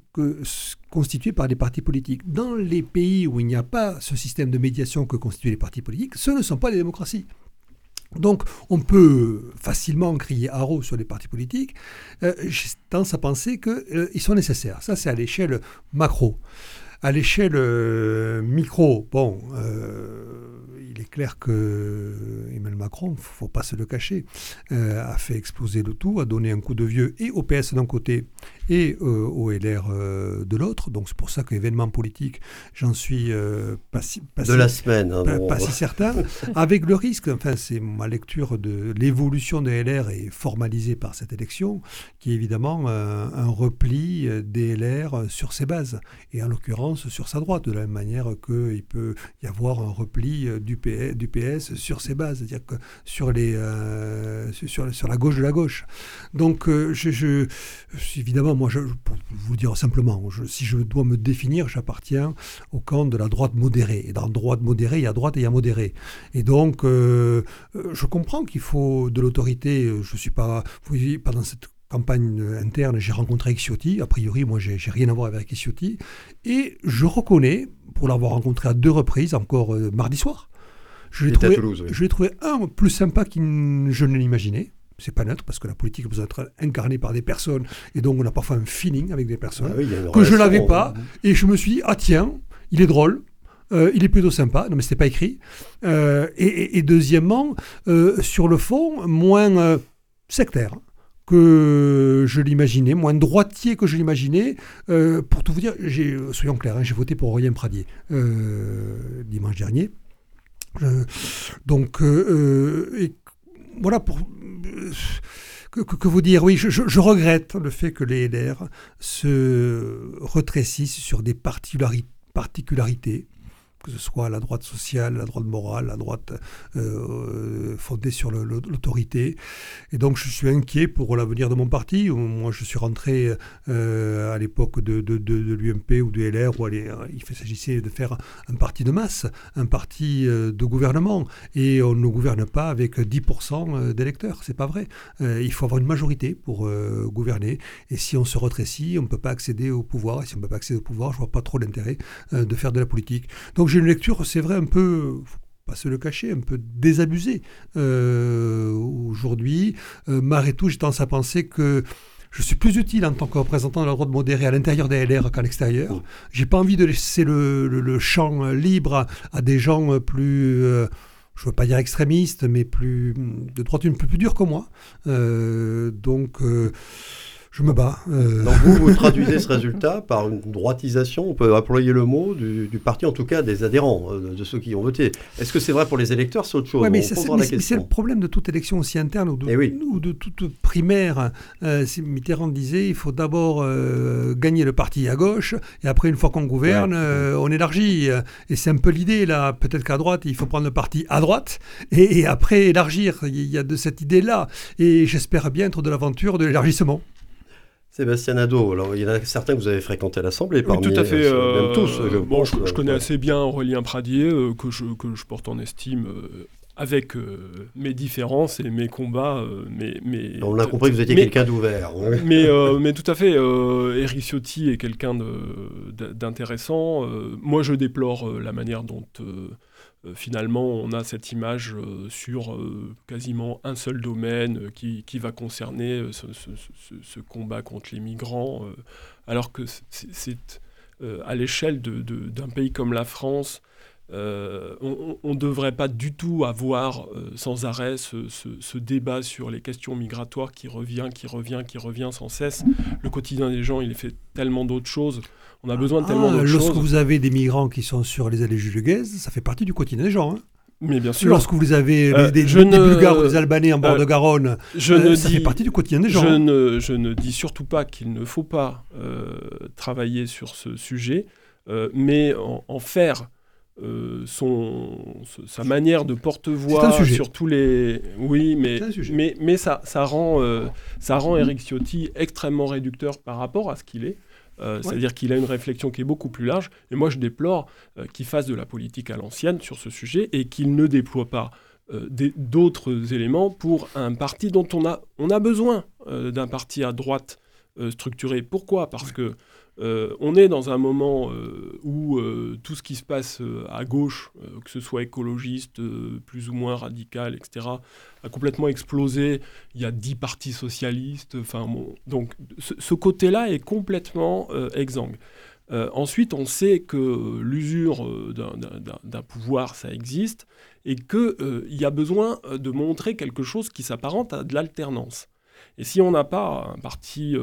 constitué par des partis politiques. Dans les pays où il n'y a pas ce système de médiation que constituent les partis politiques, ce ne sont pas des démocraties. Donc on peut facilement crier haro sur les partis politiques. Euh, j'ai tendance à penser qu'ils euh, sont nécessaires. Ça, c'est à l'échelle macro. À l'échelle euh, micro, bon, il est clair que Emmanuel Macron, il ne faut pas se le cacher, a fait exploser le tout, a donné un coup de vieux et au PS d'un côté et euh, au LR euh, de l'autre. Donc c'est pour ça qu'événement politique, j'en suis euh, pas, si, de la semaine, hein, pas, si certain. Avec le risque, enfin c'est ma lecture de l'évolution de LR est formalisée par cette élection, qui est évidemment un repli des LR sur ses bases et en l'occurrence sur sa droite, de la même manière qu'il peut y avoir un repli du PS, du PS sur ses bases, c'est-à-dire que sur les sur, sur la gauche de la gauche. Donc je évidemment moi, je, pour vous dire simplement, si je dois me définir, j'appartiens au camp de la droite modérée. Et dans droite modérée, il y a droite et il y a modéré. Et donc, euh, euh, je comprends qu'il faut de l'autorité. Je ne suis pas, pas dans cette campagne interne, j'ai rencontré Xiotti. A priori, moi, j'ai rien à voir avec Xiotti. Et je reconnais, pour l'avoir rencontré à deux reprises, encore euh, mardi soir, je l'ai trouvé, trouvé, un plus sympa que je ne l'imaginais. C'est pas neutre parce que la politique a besoin d'être incarnée par des personnes et donc on a parfois un feeling avec des personnes ah que je l'avais pas. et je me suis dit ah tiens il est drôle. Euh, il est plutôt sympa, non mais c'était pas écrit. Euh, et, deuxièmement, sur le fond, moins sectaire que je l'imaginais, moins droitier que je l'imaginais. pour tout vous dire, soyons clairs, hein, j'ai voté pour Aurélien Pradier dimanche dernier. donc, voilà pour que, vous dire Oui, je, regrette le fait que les LR se rétrécissent sur des particularités que ce soit la droite sociale, la droite morale, la droite euh, fondée sur l'autorité. Et donc je suis inquiet pour l'avenir de mon parti. Moi je suis rentré euh, à l'époque de, de, l'UMP ou du LR où il s'agissait de faire un parti de masse, un parti euh, de gouvernement. Et on ne gouverne pas avec 10% d'électeurs. C'est pas vrai. il faut avoir une majorité pour gouverner. Et si on se rétrécit, on ne peut pas accéder au pouvoir. Et si on ne peut pas accéder au pouvoir, je vois pas trop l'intérêt de faire de la politique. J'ai une lecture, c'est vrai, un peu pas se le cacher, un peu désabusée euh, aujourd'hui. Euh, malgré tout, j'ai tendance à penser que je suis plus utile en tant que représentant de la droite modérée à l'intérieur des LR qu'à l'extérieur. J'ai pas envie de laisser le, champ libre à, des gens plus, euh, je veux pas dire extrémistes, mais plus de droite une peu plus dure que moi. Euh, donc je me bats. Euh. Donc vous, vous traduisez ce résultat par une droitisation, on peut employer le mot, du, parti, en tout cas des adhérents, euh, de ceux qui ont voté. Est-ce que c'est vrai pour les électeurs C'est autre chose. mais c'est le problème de toute élection aussi interne ou de, eh toute primaire. Euh, Mitterrand disait il faut d'abord gagner le parti à gauche, et après, une fois qu'on gouverne, on élargit. Et c'est un peu l'idée, là. Peut-être qu'à droite, il faut prendre le parti à droite, et, et après élargir. Il y a de cette idée-là. Et j'espère bien être de l'aventure de l'élargissement. Sébastien Nadeau, alors il y en a certains que vous avez fréquenté à l'Assemblée, oui, tout à fait. Euh, même tous. Je, bon, je, connais assez bien Aurélien Pradier, euh, que, je, que je porte en estime avec mes différences et mes combats. mais, mais, On a compris que vous étiez quelqu'un d'ouvert. mais, mais tout à fait, Eric Ciotti est quelqu'un d'intéressant. moi, je déplore la manière dont euh, finalement, on a cette image euh, sur euh, quasiment un seul domaine qui, va concerner ce, combat contre les migrants, alors que c'est à l'échelle d'un pays comme la France, on ne devrait pas du tout avoir sans arrêt ce, débat sur les questions migratoires qui revient, qui revient, qui revient sans cesse. Le quotidien des gens, il fait tellement d'autres choses. On a besoin de tellement ah, Lorsque vous avez des migrants qui sont sur les allées Jules ça fait partie du quotidien des gens. Hein. Mais bien sûr. Lorsque vous avez euh, des, Bulgares ou des Albanais en bord euh, de Garonne, je euh, ça fait partie du quotidien des gens. Je, hein. ne, je ne dis surtout pas qu'il ne faut pas travailler sur ce sujet, mais en, faire son, sa manière de porte-voix sur tous les. Oui, mais, mais, mais ça, ça, rend, ça rend Eric Ciotti extrêmement réducteur par rapport à ce qu'il est. Euh, c'est-à-dire qu'il a une réflexion qui est beaucoup plus large. Et moi, je déplore euh, qu'il fasse de la politique à l'ancienne sur ce sujet et qu'il ne déploie pas euh, d'autres éléments pour un parti dont on a, on a besoin d'un parti à droite structuré. Pourquoi? Parce que euh, on est dans un moment euh, où euh, tout ce qui se passe à gauche, que ce soit écologiste, plus ou moins radical, etc., a complètement explosé. Il y a dix partis socialistes. Donc ce, côté-là est complètement exsangue. ensuite, on sait que l'usure d'un pouvoir, ça existe, et qu'il y a besoin de montrer quelque chose qui s'apparente à de l'alternance. Et si on n'a pas un parti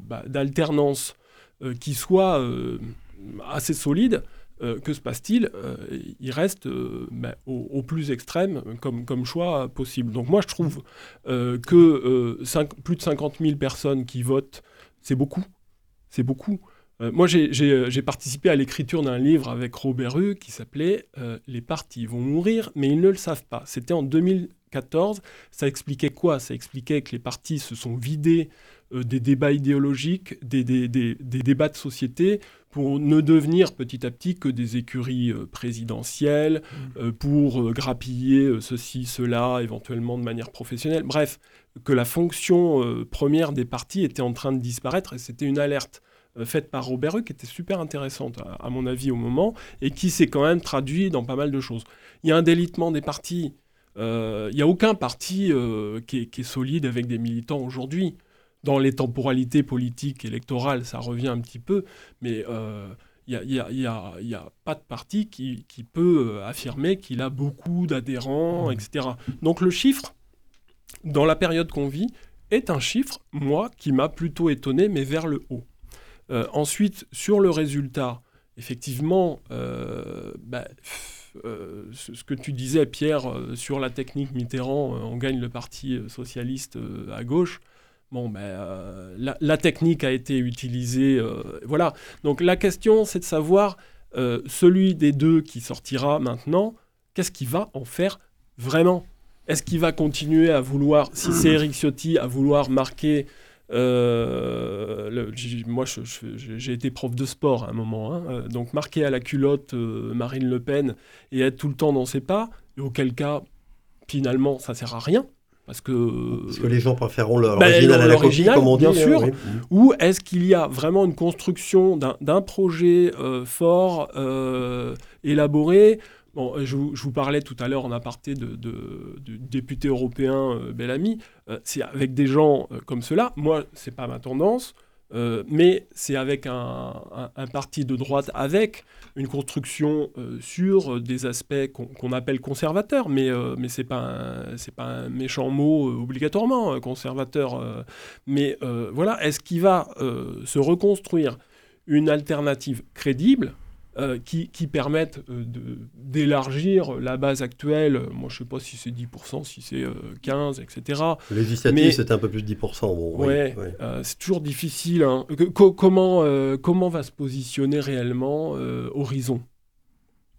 bah, d'alternance qui soit euh, assez solide, euh, que se passe-t-il Il reste ben, au, plus extrême comme, choix possible. Donc moi je trouve que plus de 50 000 personnes qui votent, c'est beaucoup. C'est beaucoup. moi j'ai participé à l'écriture d'un livre avec Robert Rue qui s'appelait Les partis vont mourir, mais ils ne le savent pas. C'était en 2014. Ça expliquait quoi? Ça expliquait que les partis se sont vidés euh, des débats idéologiques, des, débats de société, pour ne devenir petit à petit que des écuries euh, présidentielles, mmh. euh, pour grappiller ceci, cela, éventuellement de manière professionnelle. Bref, que la fonction première des partis était en train de disparaître, et c'était une alerte faite par Robert Hue, qui était super intéressante, à, mon avis, au moment, et qui s'est quand même traduit dans pas mal de choses. Il y a un délitement des partis. Il n'y a aucun parti qui, est, solide avec des militants aujourd'hui dans les temporalités politiques, électorales, ça revient un petit peu, mais il n'y a, pas de parti qui, peut euh, affirmer qu'il a beaucoup d'adhérents, mmh. etc. Donc le chiffre, dans la période qu'on vit, est un chiffre, moi, qui m'a plutôt étonné, mais vers le haut. Euh, ensuite, sur le résultat, effectivement, euh, bah, ce que tu disais, Pierre, sur la technique Mitterrand, on gagne le Parti socialiste à gauche. Bon, ben, euh, la, technique a été utilisée. Euh, voilà. Donc la question, c'est de savoir, euh, celui des deux qui sortira maintenant, qu'est-ce qu'il va en faire vraiment? Est-ce qu'il va continuer à vouloir, si c'est Eric Ciotti, à vouloir marquer moi, j'ai été prof de sport à un moment, hein, donc marquer à la culotte Marine Le Pen et être tout le temps dans ses pas, auquel cas, finalement, ça sert à rien. Parce que, Parce que les gens préféreront l'original à la copie, comme on dit. Bien hein, sûr. Ou est-ce qu'il y a vraiment une construction d'un projet euh, fort, euh, élaboré? Bon, je, vous parlais tout à l'heure en aparté de, du député européen euh, Bellamy. c'est avec des gens comme cela. Moi, c'est pas ma tendance. Euh, mais c'est avec un, parti de droite, avec une construction euh, sur des aspects qu'on appelle conservateurs, mais, euh, mais ce n'est pas, pas, un méchant mot obligatoirement, conservateur. mais voilà, est-ce qu'il va se reconstruire une alternative crédible? Euh, qui, permettent euh, d'élargir la base actuelle. Moi, je ne sais pas si c'est 10%, si c'est 15%, etc. Législatif, c'est un peu plus de 10%. Bon, ouais, euh, c'est toujours difficile. Hein. comment, comment va se positionner réellement Horizon?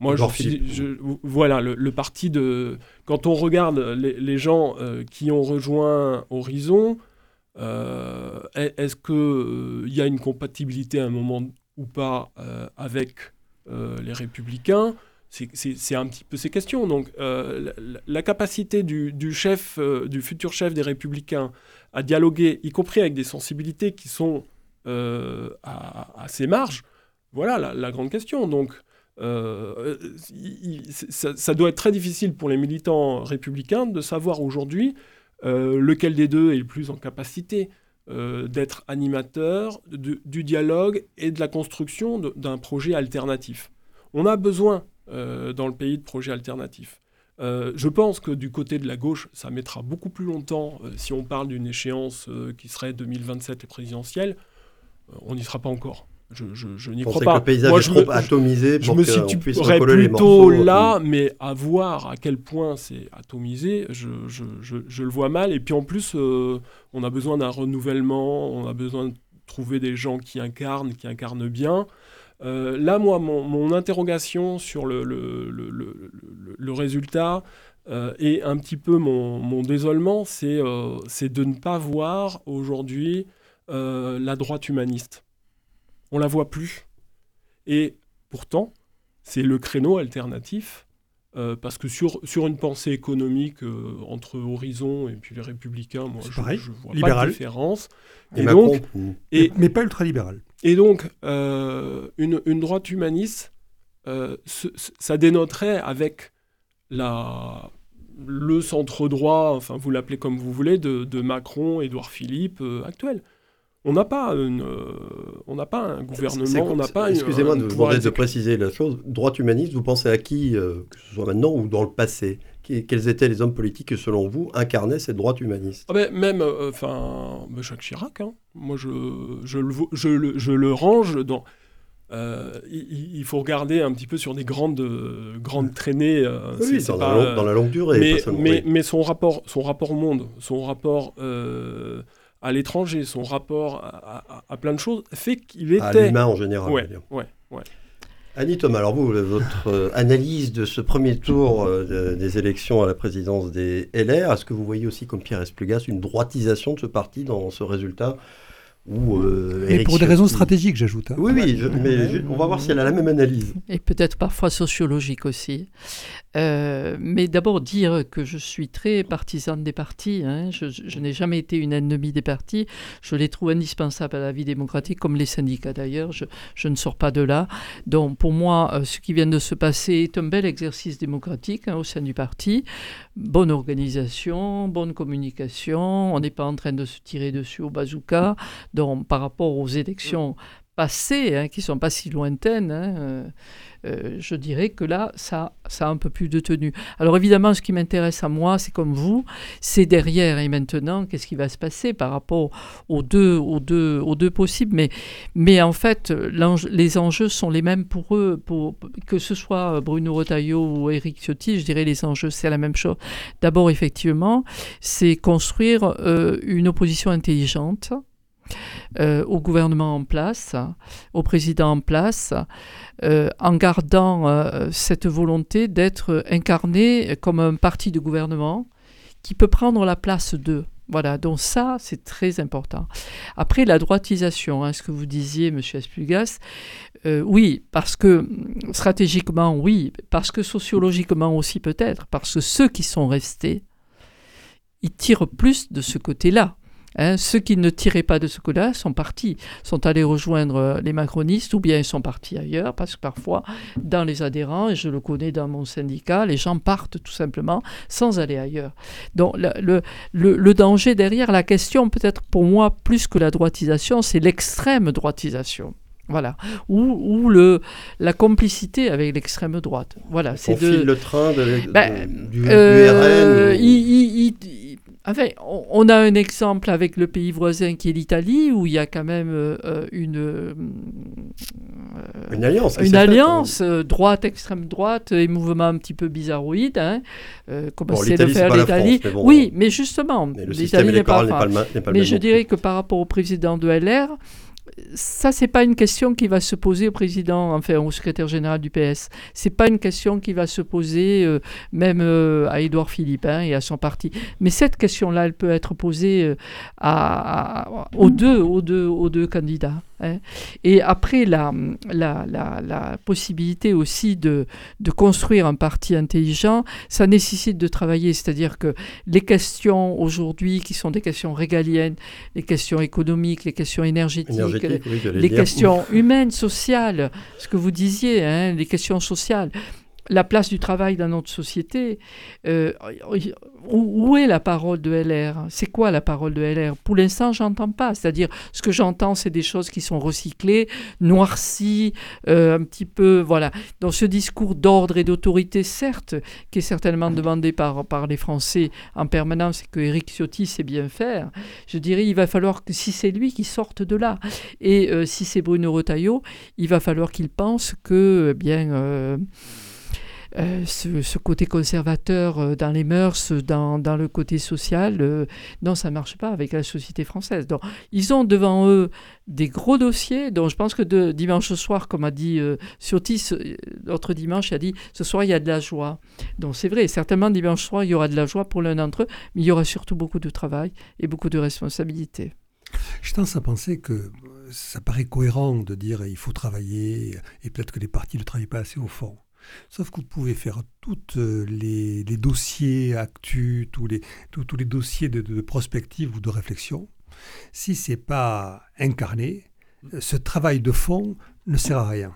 Moi, je, voilà, le, parti de. Quand on regarde les, gens qui ont rejoint Horizon, est-ce qu'il y a une compatibilité à un moment ou pas avec euh, les républicains. c'est un petit peu ces questions. Donc, euh, la, capacité du, chef, euh, du futur chef des Républicains à dialoguer, y compris avec des sensibilités qui sont euh, à, ses marges, voilà la, grande question. Donc, ça, doit être très difficile pour les militants républicains de savoir aujourd'hui lequel des deux est le plus en capacité d'être animateur du dialogue et de la construction d'un projet alternatif. On a besoin euh, dans le pays de projets alternatifs. Euh, je pense que du côté de la gauche, ça mettra beaucoup plus longtemps. Euh, si on parle d'une échéance qui serait 2027 et présidentielle, on n'y sera pas encore. Je, je, n'y crois pas. Que le paysage Moi, je est trop me, atomisé je me situerais plutôt là, mais à voir à quel point c'est atomisé, je, le vois mal. Et puis en plus, on a besoin d'un renouvellement, on a besoin de trouver des gens qui incarnent, qui incarnent bien. Euh, là, moi, mon, interrogation sur le, le, résultat euh, et un petit peu mon, désolement, euh, c'est de ne pas voir aujourd'hui la droite humaniste. On la voit plus. Et pourtant, c'est le créneau alternatif parce que sur, sur une pensée économique entre Horizon et puis les Républicains, moi, je ne vois pas de différence. Et, donc, et, mais pas ultra-libéral. Et donc, euh, une, droite humaniste, euh, ça dénoterait avec la, le centre droit, enfin vous l'appelez comme vous voulez, de, Macron, Édouard Philippe euh, actuel. On n'a pas, on n'a pas un gouvernement, on n'a pas. Excusez-moi de, de préciser la chose. Droite humaniste, vous pensez à qui, que ce soit maintenant ou dans le passé? Quels étaient les hommes politiques qui, selon vous, incarnaient cette droite humaniste? Ah ben, Même, euh, enfin, ben, Jacques Chirac, hein. moi je, je, le, je, je, le range dans... Euh, il, faut regarder un petit peu sur des grandes, grandes traînées. Euh, oui, dans, la dans, la longue durée. Mais, mais, mais, son, rapport, son rapport au monde, son rapport à l'étranger, son rapport à, plein de choses, fait qu'il était... À l'humain en général. Ouais, ouais, ouais. Annie Thomas, alors vous, votre euh, analyse de ce premier tour euh, des élections à la présidence des LR, est-ce que vous voyez aussi comme Pierre Esplugas une droitisation de ce parti dans ce résultat euh, et pour des raisons stratégiques, j'ajoute. Hein. Oui, oui, mais on va voir si elle a la même analyse. Et peut-être parfois sociologique aussi. Euh, mais d'abord dire que je suis très partisane des partis. Hein. Je, n'ai jamais été une ennemie des partis. Je les trouve indispensables à la vie démocratique, comme les syndicats d'ailleurs. Je, ne sors pas de là. Donc pour moi, euh, ce qui vient de se passer est un bel exercice démocratique hein, au sein du parti. Bonne organisation, bonne communication. On n'est pas en train de se tirer dessus au bazooka par rapport aux élections passées, hein, qui sont pas si lointaines, hein, euh, euh, je dirais que là, ça, ça a un peu plus de tenue. Alors évidemment, ce qui m'intéresse à moi, c'est comme vous, c'est derrière et maintenant, qu'est-ce qui va se passer par rapport aux deux possibles. Mais, mais en fait, les enjeux sont les mêmes pour eux, pour, que ce soit Bruno Retailleau ou Éric Ciotti, je dirais les enjeux, c'est la même chose. D'abord, effectivement, c'est construire euh, une opposition intelligente euh, au gouvernement en place, au président en place, euh, en gardant euh, cette volonté d'être incarné comme un parti de gouvernement qui peut prendre la place d'eux. Voilà, donc ça, c'est très important. Après, la droitisation, hein, ce que vous disiez, M. Esplugas, oui, parce que stratégiquement, oui, parce que sociologiquement aussi peut-être, parce que ceux qui sont restés, ils tirent plus de ce côté-là. Hein, ceux qui ne tiraient pas de ce coup-là sont partis, sont allés rejoindre euh, les macronistes ou bien ils sont partis ailleurs parce que parfois, dans les adhérents, et je le connais dans mon syndicat, les gens partent tout simplement sans aller ailleurs. Donc le, le, le danger derrière, la question peut-être pour moi plus que la droitisation, c'est l'extrême droitisation. Voilà. Ou, ou, le, la complicité avec l'extrême droite. Voilà. On file le train de, ben, du, euh, RN. Enfin, on a un exemple avec le pays voisin qui est l'Italie, où il y a quand même euh, euh, une, euh, une alliance, une alliance droite, extrême droite et mouvement un petit peu bizarroïde, hein, comme bon, c'est de faire l'Italie. Oui, mais justement, l'Italie n'est pas, pas, pas, Mais je dirais que par rapport au président de LR, ça, c'est pas une question qui va se poser au président, enfin au secrétaire général du PS. C'est pas une question qui va se poser euh, même euh, à Édouard Philippe hein, et à son parti. Mais cette question-là, elle peut être posée euh, aux deux candidats. Hein. Et après, la, la, la, possibilité aussi de, de, construire un parti intelligent, ça nécessite de travailler. C'est-à-dire que les questions aujourd'hui, qui sont des questions régaliennes, les questions économiques, les questions énergétiques, les, questions humaines, sociales, ce que vous disiez, hein, les questions sociales, la place du travail dans notre société, euh, où, est la parole de LR C'est quoi la parole de LR Pour l'instant, j'entends pas. C'est-à-dire, ce que j'entends, c'est des choses qui sont recyclées, noircies, euh, un petit peu, voilà. Dans ce discours d'ordre et d'autorité, certes, qui est certainement demandé par, par les Français en permanence et que Éric Ciotti sait bien faire, je dirais, il va falloir que si c'est lui qui sorte de là, et euh, si c'est Bruno Retailleau, il va falloir qu'il pense que, eh bien, euh, ce, côté conservateur euh, dans les mœurs, dans, dans le côté social, euh, non, ça ne marche pas avec la société française. Donc, ils ont devant eux des gros dossiers, dont je pense que dimanche soir, comme a dit Ciotti, l'autre dimanche, il a dit ce soir, il y a de la joie. Donc, c'est vrai, certainement, dimanche soir, il y aura de la joie pour l'un d'entre eux, mais il y aura surtout beaucoup de travail et beaucoup de responsabilités. Je tendance à penser que ça paraît cohérent de dire il faut travailler, et peut-être que les partis ne travaillent pas assez au fond. Sauf que vous pouvez faire tous euh, les, dossiers actus, tous les, tous, les dossiers de, prospective ou de réflexion. Si ce n'est pas incarné, euh, ce travail de fond ne sert à rien.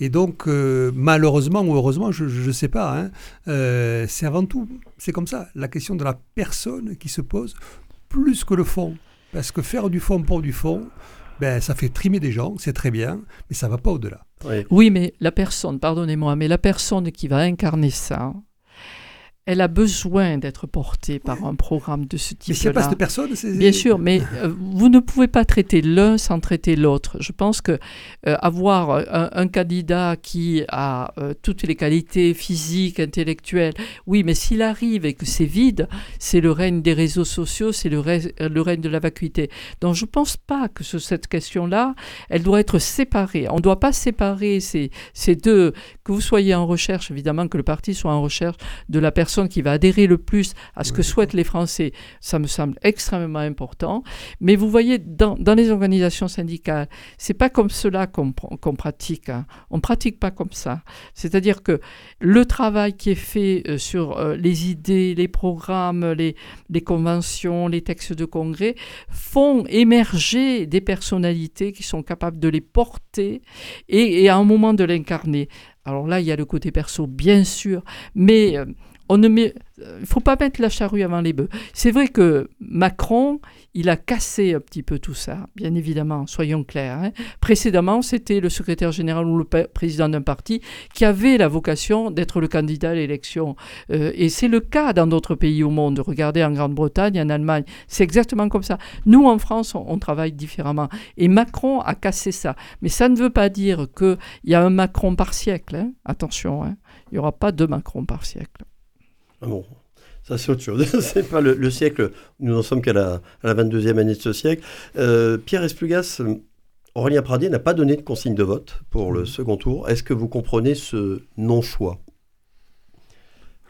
Et donc, euh, malheureusement ou heureusement, je ne sais pas, hein, c'est avant tout, c'est comme ça, la question de la personne qui se pose plus que le fond. Parce que faire du fond pour du fond, ben, ça fait trimer des gens, c'est très bien, mais ça ne va pas au-delà. Oui. mais la personne, pardonnez-moi, mais la personne qui va incarner ça, elle a besoin d'être portée par un programme de ce type-là. Mais s'il n'y a pas cette personne, c'est... Bien sûr, mais euh, vous ne pouvez pas traiter l'un sans traiter l'autre. Je pense que euh, avoir un, candidat qui a euh, toutes les qualités physiques, intellectuelles, oui, mais s'il arrive et que c'est vide, c'est le règne des réseaux sociaux, c'est le, le, règne de la vacuité. Donc je ne pense pas que sur cette question-là, elle doit être séparée. On ne doit pas séparer ces, ces deux, que vous soyez en recherche, évidemment que le parti soit en recherche de la personne qui va adhérer le plus à ce que souhaitent les Français, ça me semble extrêmement important. Mais vous voyez, dans, les organisations syndicales, c'est pas comme cela qu'on pratique. Hein. On pratique pas comme ça. C'est-à-dire que le travail qui est fait euh, sur euh, les idées, les programmes, les, les conventions, les textes de congrès font émerger des personnalités qui sont capables de les porter et, et à un moment de l'incarner. Alors là, il y a le côté perso, bien sûr, mais euh, on ne met, il faut pas mettre la charrue avant les bœufs. C'est vrai que Macron, il a cassé un petit peu tout ça, bien évidemment, soyons clairs. Hein. Précédemment, c'était le secrétaire général ou le président d'un parti qui avait la vocation d'être le candidat à l'élection. Euh, et c'est le cas dans d'autres pays au monde. Regardez en Grande-Bretagne, en Allemagne, c'est exactement comme ça. Nous, en France, on, travaille différemment. Et Macron a cassé ça. Mais ça ne veut pas dire qu'il y a un Macron par siècle. Hein. Attention, hein. il n'y aura pas deux Macron par siècle. Ah bon, ça c'est autre chose. c'est pas le, siècle, nous n'en sommes qu'à la, 22e année de ce siècle. Euh, Pierre Esplugas, Aurélien Pradier n'a pas donné de consigne de vote pour le mmh. second tour. Est-ce que vous comprenez ce non-choix?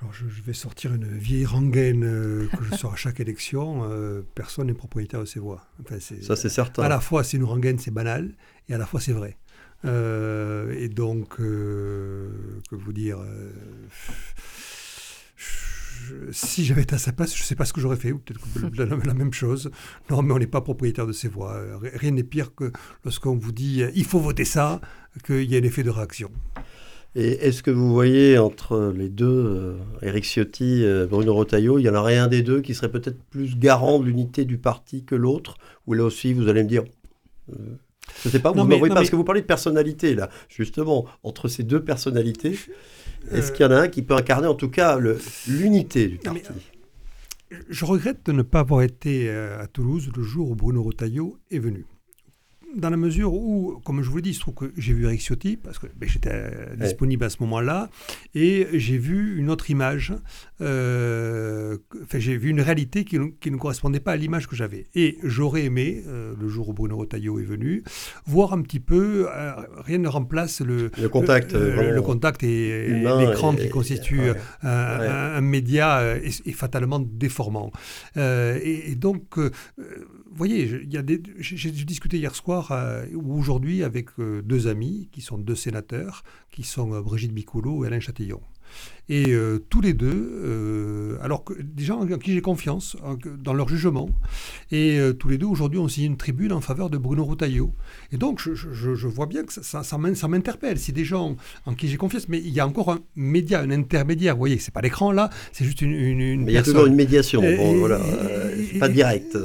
Alors je, vais sortir une vieille rengaine euh, que je sors à chaque élection. Euh, personne n'est propriétaire de ses voix. ça c'est certain. À la fois c'est une rengaine, c'est banal, et à la fois c'est vrai. et donc, que vous dire si j'avais été à sa place, je ne sais pas ce que j'aurais fait, ou peut-être la, même chose. Non, mais on n'est pas propriétaire de ses voix. Rien n'est pire que lorsqu'on vous dit il faut voter ça, qu'il y ait un effet de réaction. Et est-ce que vous voyez entre les deux, Eric euh, Ciotti, euh, Bruno Rotaillot, il y en aurait un des deux qui serait peut-être plus garant de l'unité du parti que l'autre? Ou là aussi, vous allez me dire, euh, je ne sais pas, vous m'envoyez pas, parce que vous parlez de personnalité, là, justement, entre ces deux personnalités. Est-ce qu'il y en a un qui peut incarner en tout cas l'unité du parti? Je regrette de ne pas avoir été euh, à Toulouse le jour où Bruno Retailleau est venu dans la mesure où, comme je vous l'ai dit, il se trouve que j'ai vu Eric Ciotti, parce que ben, j'étais euh, disponible à ce moment-là, et j'ai vu une autre image, euh, enfin, j'ai vu une réalité qui, ne correspondait pas à l'image que j'avais. Et j'aurais aimé, euh, le jour où Bruno Retailleau est venu, voir un petit peu, rien ne remplace le, le contact, le, contact et, l'écran qui constitue un, média et, fatalement déformant. Et, donc, voyez, j'ai discuté hier soir voir aujourd'hui avec deux amis qui sont deux sénateurs, qui sont Brigitte Bicoulot et Alain Châtillon. Et euh, tous les deux, euh, alors que des gens en qui j'ai confiance dans leur jugement, et euh, tous les deux aujourd'hui ont signé une tribune en faveur de Bruno Retailleau. Et donc je, vois bien que ça, ça, m'interpelle. Si des gens en qui j'ai confiance, mais il y a encore un média, un intermédiaire. Vous voyez, c'est pas l'écran là, c'est juste une, une, Mais il y a toujours une médiation. Bon, voilà, pas direct.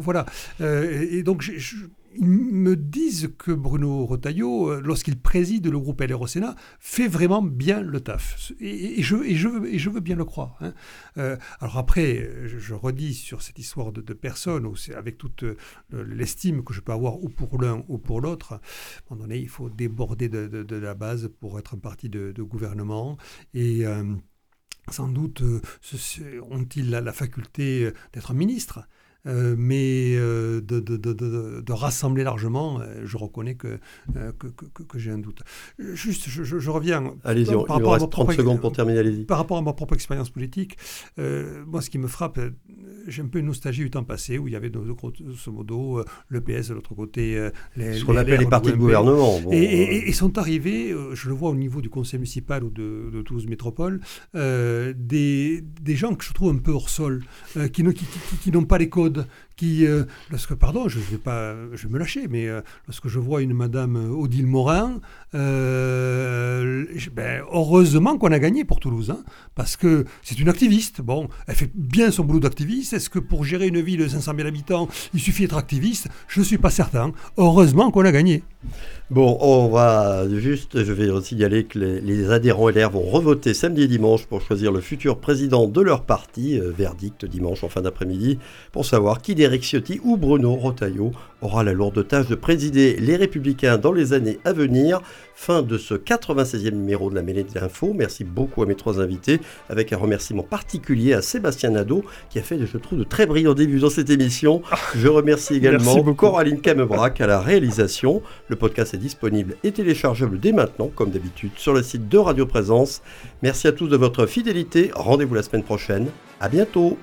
voilà. et donc je ils me disent que Bruno Retailleau, euh, lorsqu'il préside le groupe LR au Sénat, fait vraiment bien le taf. Et, je, veux, bien le croire. Hein. Euh, alors après, je, redis sur cette histoire de, personnes, avec toute euh, l'estime que je peux avoir ou pour l'un ou pour l'autre, à un moment donné, il faut déborder de, la base pour être un parti de, gouvernement. Et sans doute ont-ils la, faculté d'être ministre? Euh, mais euh, de, de, de, de, rassembler largement, euh, je reconnais que, que, que, j'ai un doute. Juste, je, je, reviens. Allez-y, il vous reste 30 secondes pour terminer, allez-y. Par rapport à ma propre expérience politique, moi, ce qui me frappe, j'ai un peu une nostalgie du temps passé où il y avait, grosso modo, le PS de l'autre côté. Les, ce qu'on appelle les partis de gouvernement. et, et, sont arrivés, je le vois au niveau du conseil municipal ou de, Toulouse Métropole, des, des gens que je trouve un peu hors sol, qui, qui, qui, qui n'ont pas les codes good qui, euh, lorsque, pardon, je vais pas, je vais me lâcher, mais euh, lorsque je vois une Madame Odile Morin, euh, ben, heureusement qu'on a gagné pour Toulouse, hein, parce que c'est une activiste. Bon, elle fait bien son boulot d'activiste. Est-ce que pour gérer une ville de 500 000 habitants, il suffit d'être activiste? Je ne suis pas certain. Heureusement qu'on a gagné. Bon, on va juste, je vais signaler que les, adhérents LR vont revoter samedi et dimanche pour choisir le futur président de leur parti. verdict dimanche en fin d'après-midi pour savoir qui d'Éric Ciotti ou Bruno Rotaillot aura la lourde tâche de présider les Républicains dans les années à venir. Fin de ce 96e numéro de la Mêlée de l'Info. Merci beaucoup à mes trois invités, avec un remerciement particulier à Sébastien Nadeau, qui a fait, je trouve, de très brillants débuts dans cette émission. Je remercie également Coraline Camebrac à la réalisation. Le podcast est disponible et téléchargeable dès maintenant, comme d'habitude, sur le site de Radio Présence. Merci à tous de votre fidélité. Rendez-vous la semaine prochaine. À bientôt.